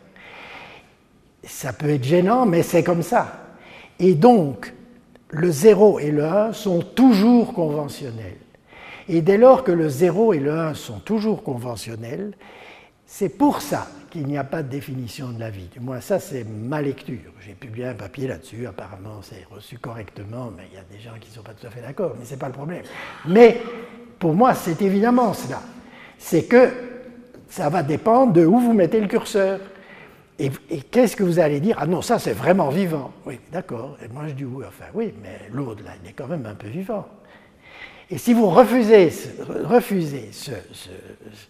Ça peut être gênant, mais c'est comme ça. Et donc, le 0 et le 1 sont toujours conventionnels. Et dès lors que le 0 et le 1 sont toujours conventionnels, c'est pour ça qu'il n'y a pas de définition de la vie. Du moins, ça, c'est ma lecture. J'ai publié un papier là-dessus, apparemment, c'est reçu correctement, mais il y a des gens qui ne sont pas tout à fait d'accord, mais ce n'est pas le problème. Mais pour moi, c'est évidemment cela. C'est que ça va dépendre de où vous mettez le curseur. Et, qu'est-ce que vous allez dire? Ah non, ça c'est vraiment vivant. Oui, d'accord. Et moi je dis oui, enfin oui, mais l'autre là, il est quand même un peu vivant. Et si vous refusez, refusez ce,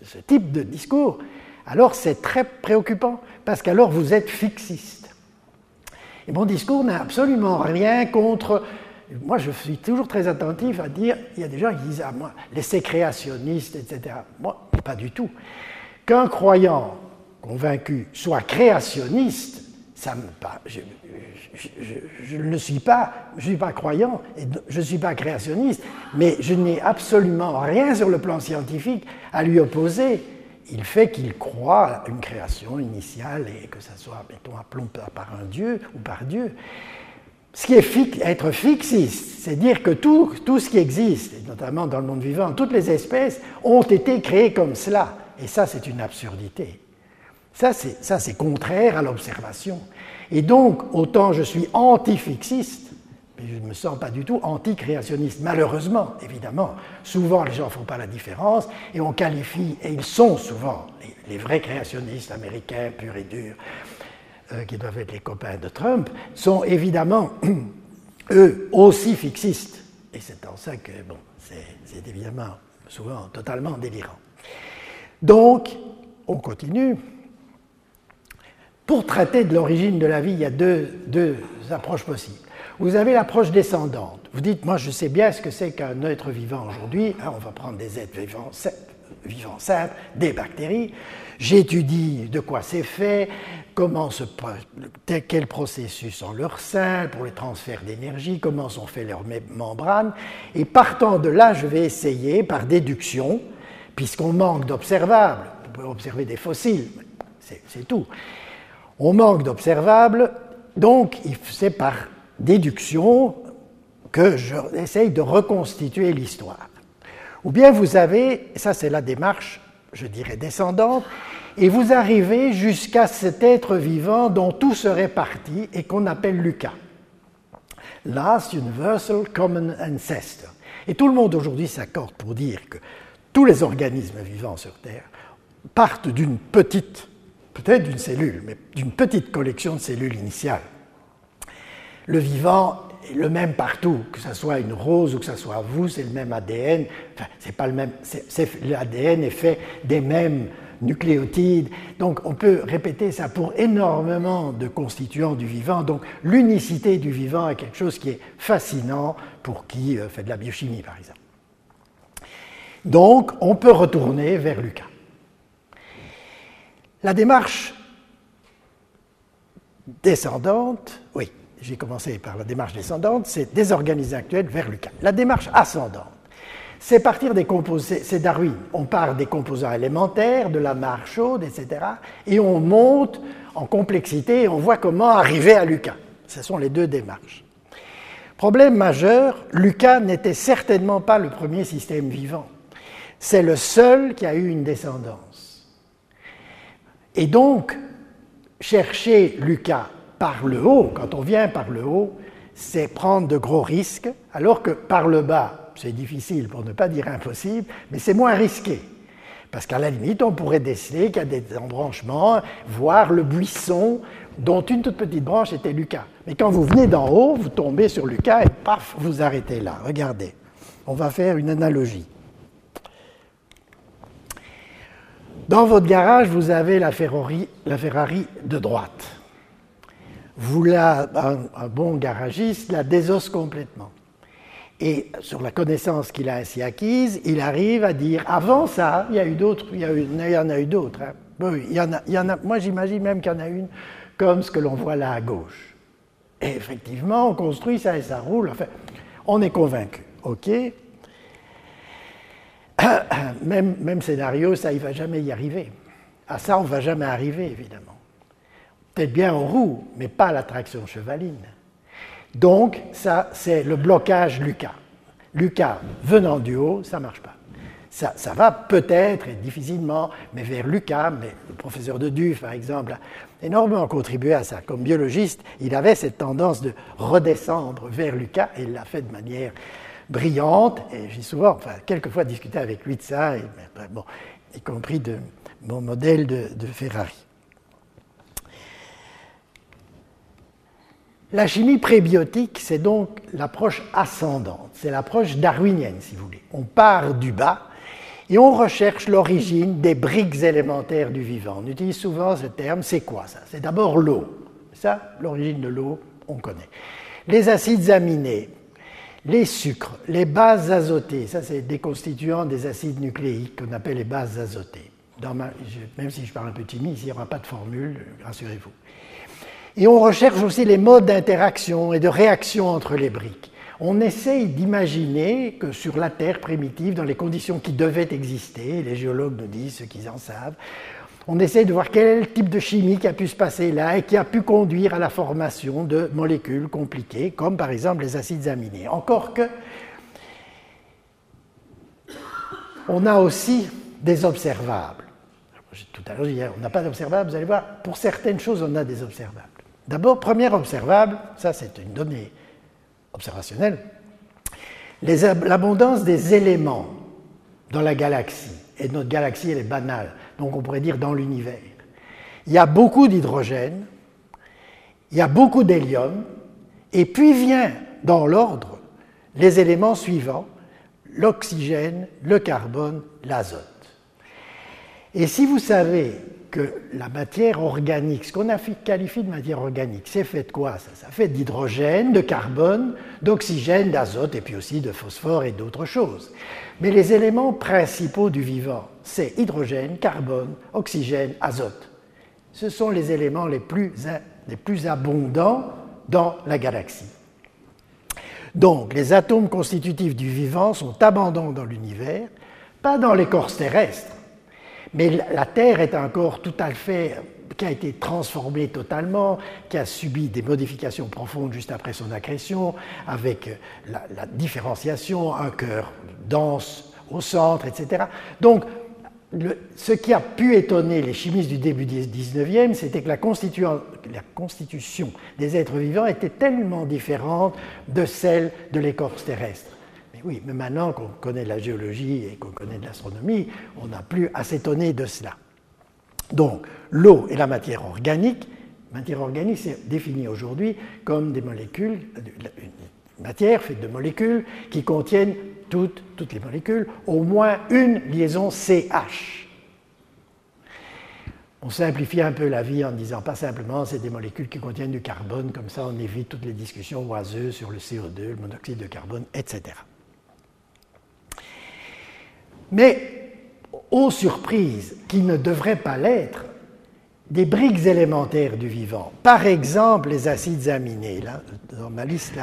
ce type de discours, alors c'est très préoccupant, parce qu'alors vous êtes fixiste. Et mon discours n'a absolument rien contre. Moi, je suis toujours très attentif à dire il y a des gens qui disent ah, moi, laissez créationnistes, etc. Moi, pas du tout. Qu'un croyant convaincu soit créationniste, ça me, je, je, ne suis pas, je suis pas croyant, et je ne suis pas créationniste, mais je n'ai absolument rien sur le plan scientifique à lui opposer. Il fait qu'il croit à une création initiale et que ça soit, mettons, appelons par un Dieu ou par Dieu. Ce qui est être fixiste, c'est dire que tout, tout ce qui existe, notamment dans le monde vivant, toutes les espèces ont été créées comme cela. Et ça, c'est une absurdité. Ça, c'est contraire à l'observation. Et donc, autant je suis anti-fixiste, mais je ne me sens pas du tout anti-créationniste. Malheureusement, évidemment, souvent les gens ne font pas la différence et on qualifie, et ils sont souvent les, vrais créationnistes américains purs et durs, euh, qui doivent être les copains de Trump, sont évidemment, eux, aussi fixistes. Et c'est en ça que, bon, c'est évidemment souvent totalement délirant. Donc, on continue. Pour traiter de l'origine de la vie, il y a deux, approches possibles. Vous avez l'approche descendante. Vous dites, moi je sais bien ce que c'est qu'un être vivant aujourd'hui. Hein, on va prendre des êtres vivants, simples, des bactéries. J'étudie de quoi c'est fait, comment se, quel processus en leur sein pour les transferts d'énergie, comment sont faits leurs membranes. Et partant de là, je vais essayer, par déduction, puisqu'on manque d'observables, vous pouvez observer des fossiles, c'est tout. On manque d'observables, donc c'est par déduction que j'essaye de reconstituer l'histoire. Ou bien vous avez, ça c'est la démarche, je dirais, descendante, et vous arrivez jusqu'à cet être vivant dont tout serait parti et qu'on appelle Lucas. Last Universal Common Ancestor. Et tout le monde aujourd'hui s'accorde pour dire que tous les organismes vivants sur Terre partent d'une petite, peut-être d'une cellule, mais d'une petite collection de cellules initiales. Le vivant est le même partout, que ce soit une rose ou que ce soit vous, c'est le même ADN. Enfin, c'est pas le même. L'ADN est fait des mêmes nucléotides. Donc on peut répéter ça pour énormément de constituants du vivant. Donc l'unicité du vivant est quelque chose qui est fascinant pour qui euh, fait de la biochimie, par exemple. Donc on peut retourner vers Lucas. La démarche descendante, oui, j'ai commencé par la démarche descendante, c'est désorganiser actuel vers Lucas. La démarche ascendante, c'est partir des composés, c'est Darwin. On part des composants élémentaires, de la marche chaude, etc. Et on monte en complexité et on voit comment arriver à Lucas. Ce sont les deux démarches. Problème majeur, Lucas n'était certainement pas le premier système vivant. C'est le seul qui a eu une descendance. Et donc, chercher Lucas par le haut, quand on vient par le haut, c'est prendre de gros risques, alors que par le bas, c'est difficile pour ne pas dire impossible, mais c'est moins risqué. Parce qu'à la limite, on pourrait déceler qu'il y a des embranchements, voir le buisson dont une toute petite branche était Lucas. Mais quand vous venez d'en haut, vous tombez sur Lucas et paf, vous arrêtez là. Regardez, on va faire une analogie. Dans votre garage, vous avez la Ferrari, la Ferrari de droite. Vous un bon garagiste la désosse complètement. Et sur la connaissance qu'il a ainsi acquise, il arrive à dire avant ça, il y a eu d'autres, il, y en a eu d'autres. Moi j'imagine même qu'il y en a une comme ce que l'on voit là à gauche. Et effectivement, on construit ça et ça roule. Enfin, on est convaincu. OK même, scénario, ça, il ne va jamais y arriver. À ça, on ne va jamais arriver, évidemment. Peut-être bien en roue, mais pas l'attraction chevaline. Donc, ça, c'est le blocage Lucas. Lucas venant du haut, ça ne marche pas. Ça, va peut-être, et difficilement, mais vers Lucas, le professeur de Duf, par exemple, a énormément contribué à ça. Comme biologiste, il avait cette tendance de redescendre vers Lucas, et il l'a fait de manière brillante, et j'ai souvent, enfin, quelquefois discuté avec lui de ça, bon, y compris de mon modèle de Ferrari. La chimie prébiotique, c'est donc l'approche ascendante, c'est l'approche darwinienne, si vous voulez. On part du bas et on recherche l'origine des briques élémentaires du vivant. On utilise souvent ce terme, c'est quoi ça? C'est d'abord l'eau. Ça, l'origine de l'eau, on connaît. Les acides aminés, les sucres, les bases azotées, ça c'est des constituants des acides nucléiques qu'on appelle les bases azotées. même si je parle un peu timide, il n'y aura pas de formule, rassurez-vous. Et on recherche aussi les modes d'interaction et de réaction entre les briques. On essaye d'imaginer que sur la Terre primitive, dans les conditions qui devaient exister, les géologues nous disent ce qu'ils en savent, on essaye de voir quel type de chimie qui a pu se passer là et qui a pu conduire à la formation de molécules compliquées, comme par exemple les acides aminés. Encore que, on a aussi des observables. Tout à l'heure, on n'a pas d'observables, vous allez voir, pour certaines choses, on a des observables. D'abord, premier observable, ça c'est une donnée observationnelle, l'abondance des éléments dans la galaxie. Et notre galaxie, elle est banale, donc on pourrait dire dans l'univers. Il y a beaucoup d'hydrogène, il y a beaucoup d'hélium, et puis vient dans l'ordre les éléments suivants, l'oxygène, le carbone, l'azote. Et si vous savez que la matière organique, ce qu'on qualifie de matière organique, c'est fait de quoi ça, ça fait d'hydrogène, de carbone, d'oxygène, d'azote et puis aussi de phosphore et d'autres choses. Mais les éléments principaux du vivant, c'est hydrogène, carbone, oxygène, azote. Ce sont les éléments les plus, les plus abondants dans la galaxie. Donc, les atomes constitutifs du vivant sont abondants dans l'univers, pas dans l'écorce terrestre, mais la Terre est un corps tout à fait qui a été transformé totalement, qui a subi des modifications profondes juste après son accrétion, avec la, différenciation, un cœur dense au centre, etc. Donc, ce qui a pu étonner les chimistes du début du 19e, c'était que la, la, constitution des êtres vivants était tellement différente de celle de l'écorce terrestre. Oui, mais maintenant qu'on connaît la géologie et qu'on connaît de l'astronomie, on n'a plus à s'étonner de cela. Donc, l'eau et la matière organique. Matière organique, c'est défini aujourd'hui comme des molécules, une matière faite de molécules qui contiennent toutes, toutes les molécules, au moins une liaison CH. On simplifie un peu la vie en disant pas simplement c'est des molécules qui contiennent du carbone, comme ça on évite toutes les discussions oiseuses sur le CO2, le monoxyde de carbone, etc. Mais, aux surprises qui ne devraient pas l'être, des briques élémentaires du vivant, par exemple les acides aminés, là, dans ma liste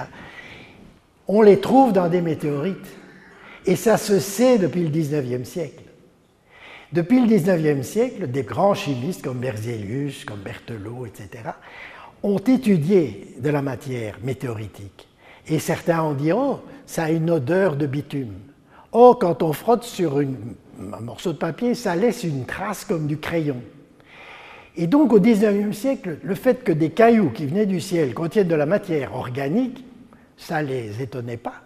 on les trouve dans des météorites. Et ça se sait depuis le 19e siècle. Depuis le 19e siècle, des grands chimistes comme Berzelius, comme Berthelot, etc., ont étudié de la matière météoritique. Et certains ont dit, oh, ça a une odeur de bitume. Oh, quand on frotte sur un morceau de papier, ça laisse une trace comme du crayon. Et donc au XIXe siècle, le fait que des cailloux qui venaient du ciel contiennent de la matière organique, ça ne les étonnait pas,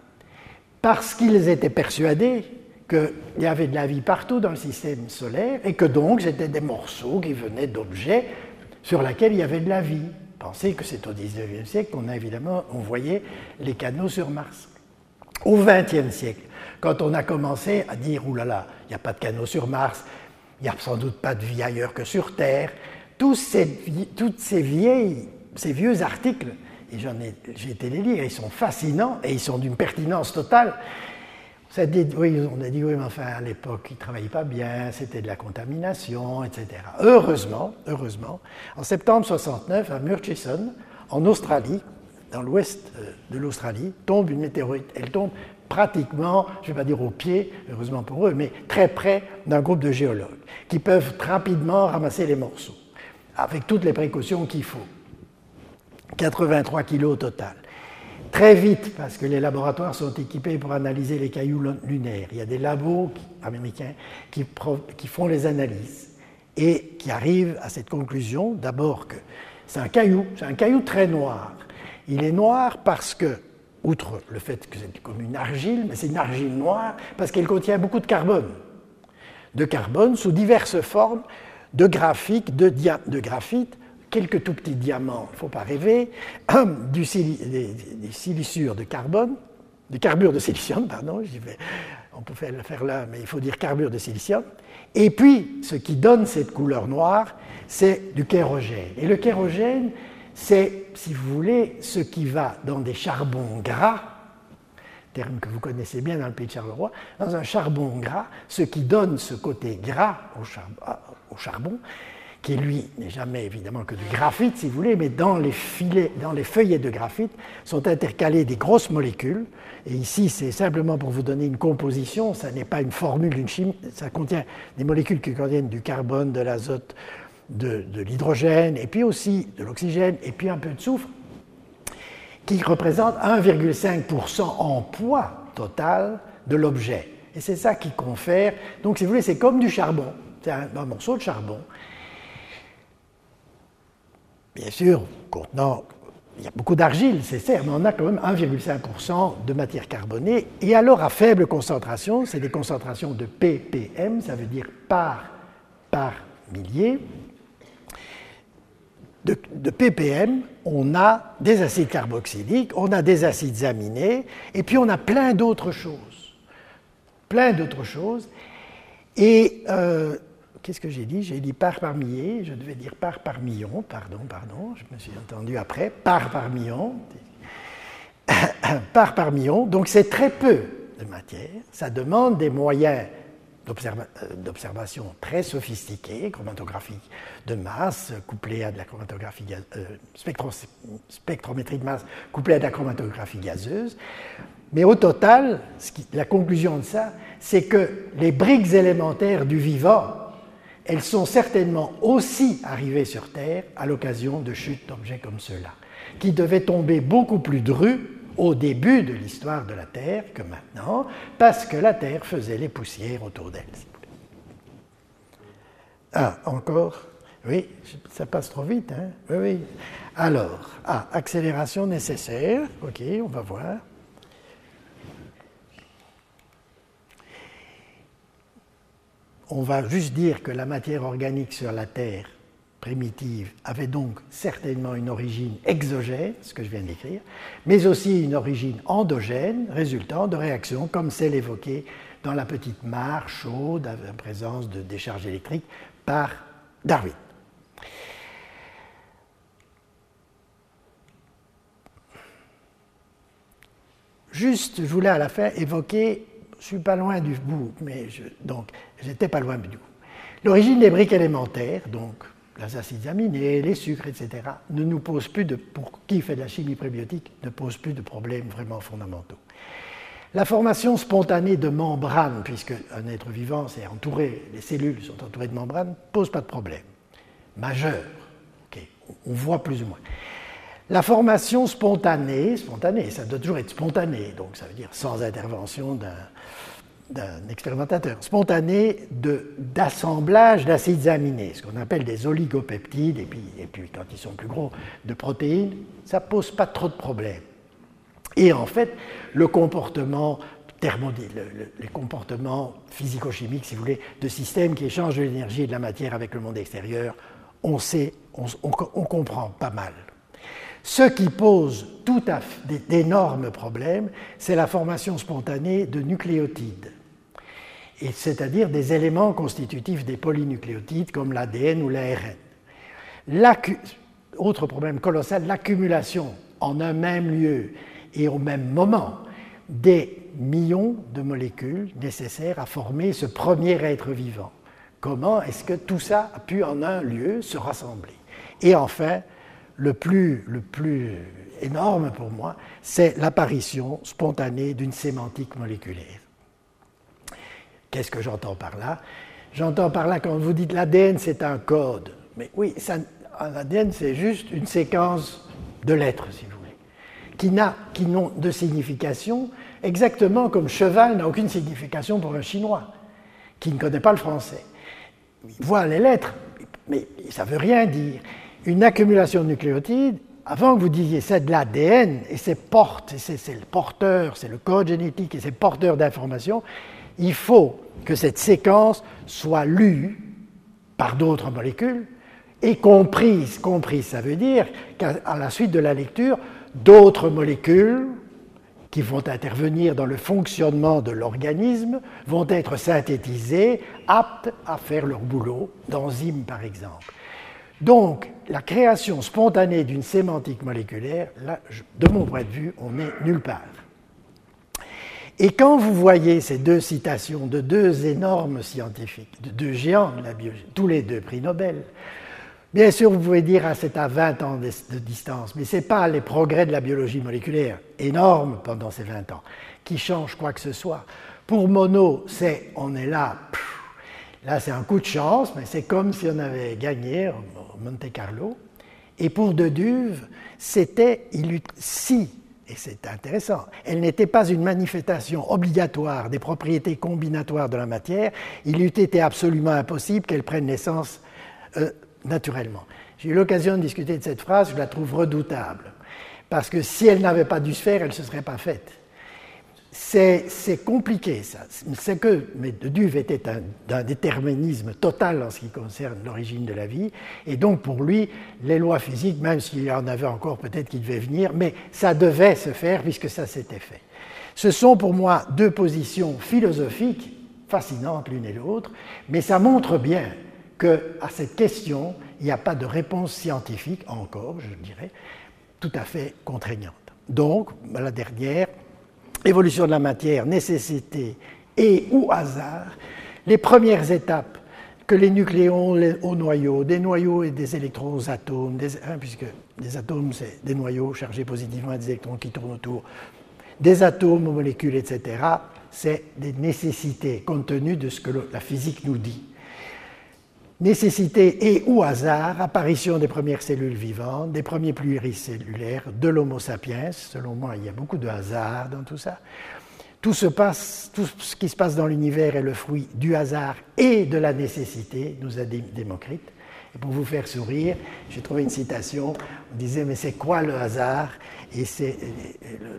parce qu'ils étaient persuadés qu'il y avait de la vie partout dans le système solaire et que donc c'était des morceaux qui venaient d'objets sur lesquels il y avait de la vie. Pensez que c'est au XIXe siècle qu'on a évidemment envoyé les canaux sur Mars. Au XXe siècle, quand on a commencé à dire, oulala, il n'y a pas de canaux sur Mars, il n'y a sans doute pas de vie ailleurs que sur Terre, tous ces, toutes ces, vieilles, ces vieux articles, et j'en ai, j'ai été les lire, ils sont fascinants et ils sont d'une pertinence totale. Dit, oui, on a dit, oui, mais enfin, à l'époque, ils ne travaillaient pas bien, c'était de la contamination, etc. Heureusement, heureusement, en septembre 69, à Murchison, en Australie, dans l'ouest euh, de l'Australie, tombe une météorite. Elle tombe pratiquement, je ne vais pas dire au pied, heureusement pour eux, mais très près d'un groupe de géologues qui peuvent rapidement ramasser les morceaux, avec toutes les précautions qu'il faut. 83 kilos au total. Très vite, parce que les laboratoires sont équipés pour analyser les cailloux lunaires. Il y a des labos américains qui, qui font les analyses et qui arrivent à cette conclusion, d'abord que c'est un caillou, c'est un caillou très noir. Il est noir parce que outre le fait que c'est comme une argile, mais c'est une argile noire parce qu'elle contient beaucoup de carbone. De carbone sous diverses formes, de graphique, de, graphite, quelques tout petits diamants, il ne faut pas rêver, du des, silicures de carbone, du carbure de silicium, pardon, on peut le faire là, mais il faut dire carbure de silicium. Et puis, ce qui donne cette couleur noire, c'est du kérogène. Et le kérogène, c'est, si vous voulez, ce qui va dans des charbons gras, terme que vous connaissez bien dans le pays de Charleroi, dans un charbon gras, ce qui donne ce côté gras au, au charbon, qui lui n'est jamais évidemment que du graphite, si vous voulez, mais dans les, filets, dans les feuillets de graphite sont intercalées des grosses molécules. Et ici, c'est simplement pour vous donner une composition, ça n'est pas une formule, une chimie, ça contient des molécules qui contiennent du carbone, de l'azote, de, l'hydrogène, et puis aussi de l'oxygène, et puis un peu de soufre, qui représente 1,5% en poids total de l'objet. Et c'est ça qui confère. Donc, si vous voulez, c'est comme du charbon. C'est un, morceau de charbon. Bien sûr, contenant. Il y a beaucoup d'argile, c'est certes, mais on a quand même 1,5% de matière carbonée. Et alors, à faible concentration, c'est des concentrations de ppm, ça veut dire par, par millier de, ppm, on a des acides carboxyliques, on a des acides aminés, et puis on a plein d'autres choses. Plein d'autres choses. Et euh, qu'est-ce que j'ai dit? J'ai dit par par millier, je devais dire par par million, pardon, pardon, je me suis entendu après, par par million. par par million, donc c'est très peu de matière, ça demande des moyens d'observation très sophistiquée, chromatographique de masse, couplée à de la chromatographie euh, spectrométrie de masse couplée à de la chromatographie gazeuse. Mais au total, la conclusion de ça, c'est que les briques élémentaires du vivant, elles sont certainement aussi arrivées sur Terre à l'occasion de chutes d'objets comme ceux-là, qui devaient tomber beaucoup plus drus au début de l'histoire de la Terre que maintenant, parce que la Terre faisait les poussières autour d'elle. Ah, encore? Oui, ça passe trop vite, hein? Oui, oui. Alors, ah, accélération nécessaire, ok, on va voir. On va juste dire que la matière organique sur la Terre primitive avait donc certainement une origine exogène, ce que je viens d'écrire, mais aussi une origine endogène résultant de réactions comme celle évoquée dans la petite mare chaude en présence de décharges électriques par Darwin. Juste, je voulais à la fin évoquer, je ne suis pas loin du bout, mais je, donc j'étais pas loin du bout. L'origine des briques élémentaires, donc les acides aminés, les sucres, etc., ne nous pose plus de, pour qui fait de la chimie prébiotique, ne pose plus de problèmes vraiment fondamentaux. La formation spontanée de membranes, puisque un être vivant c'est entouré, les cellules sont entourées de membranes, pose pas de problème majeur. on voit plus ou moins. La formation spontanée, spontanée, ça doit toujours être spontané, donc ça veut dire sans intervention d'un expérimentateur, spontané d'assemblage d'acides aminés, ce qu'on appelle des oligopeptides, et puis, et puis quand ils sont plus gros, de protéines, ça pose pas trop de problèmes. Et en fait, le comportement les comportements physico-chimiques, si vous voulez, de systèmes qui échangent de l'énergie et de la matière avec le monde extérieur, on sait, on comprend pas mal. Ce qui pose tout à d'énormes problèmes, c'est la formation spontanée de nucléotides, c'est-à-dire des éléments constitutifs des polynucléotides comme l'ADN ou l'ARN. Autre problème colossal, l'accumulation en un même lieu et au même moment des millions de molécules nécessaires à former ce premier être vivant. Comment est-ce que tout ça a pu en un lieu se rassembler? Et enfin, le plus, le plus énorme pour moi, c'est l'apparition spontanée d'une sémantique moléculaire. Qu'est-ce que j'entends par là? J'entends par là quand vous dites l'ADN c'est un code. Mais oui, l'ADN c'est juste une séquence de lettres, si vous voulez, qui, qui n'ont de signification exactement comme cheval n'a aucune signification pour un Chinois qui ne connaît pas le français. Il voit les lettres, mais ça ne veut rien dire une accumulation de nucléotides, avant que vous disiez c'est de l'ADN et c'est porte, c'est le porteur, c'est le code génétique et c'est porteur d'informations, il faut que cette séquence soit lue par d'autres molécules et comprise. Comprise, ça veut dire qu'à la suite de la lecture, d'autres molécules qui vont intervenir dans le fonctionnement de l'organisme vont être synthétisées, aptes à faire leur boulot, d'enzymes par exemple. Donc, la création spontanée d'une sémantique moléculaire, de mon point de vue, on n'est nulle part. Et quand vous voyez ces deux citations de deux énormes scientifiques, de deux géants de la biologie, tous les deux prix Nobel, bien sûr, vous pouvez dire, ah, c'est à 20 ans de, distance, mais ce n'est pas les progrès de la biologie moléculaire, énormes pendant ces 20 ans, qui changent quoi que ce soit. Pour Monod, c'est on est là, là c'est un coup de chance, mais c'est comme si on avait gagné, Monte Carlo. Et pour De Duve, c'était si, et c'est intéressant, elle n'était pas une manifestation obligatoire des propriétés combinatoires de la matière, il eût été absolument impossible qu'elle prenne naissance euh, naturellement. J'ai eu l'occasion de discuter de cette phrase, je la trouve redoutable, parce que si elle n'avait pas dû se faire, elle ne se serait pas faite. C'est compliqué, ça. C'est que mais Duve était d'un déterminisme total en ce qui concerne l'origine de la vie, et donc pour lui, les lois physiques, même s'il y en avait encore peut-être qui devaient venir, mais ça devait se faire puisque ça s'était fait. Ce sont pour moi deux positions philosophiques fascinantes l'une et l'autre, mais ça montre bien qu'à cette question, il n'y a pas de réponse scientifique encore, je dirais, tout à fait contraignante. Donc, la dernière, évolution de la matière, nécessité et ou hasard, les premières étapes que les nucléons au noyau, des noyaux et des électrons aux atomes, hein, puisque des atomes, c'est des noyaux chargés positivement et des électrons qui tournent autour, des atomes aux molécules, etc., c'est des nécessités compte tenu de ce que la physique nous dit nécessité et ou hasard, apparition des premières cellules vivantes, des premiers pluricellulaires, de l'Homo sapiens. Selon moi, il y a beaucoup de hasard dans tout ça. Tout, ce qui se passe dans l'univers est le fruit du hasard et de la nécessité, nous a dit Démocrite. Et pour vous faire sourire, j'ai trouvé une citation. On disait, mais c'est quoi le hasard? Et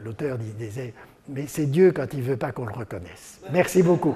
l'auteur disait, mais c'est Dieu quand il ne veut pas qu'on le reconnaisse. Merci beaucoup.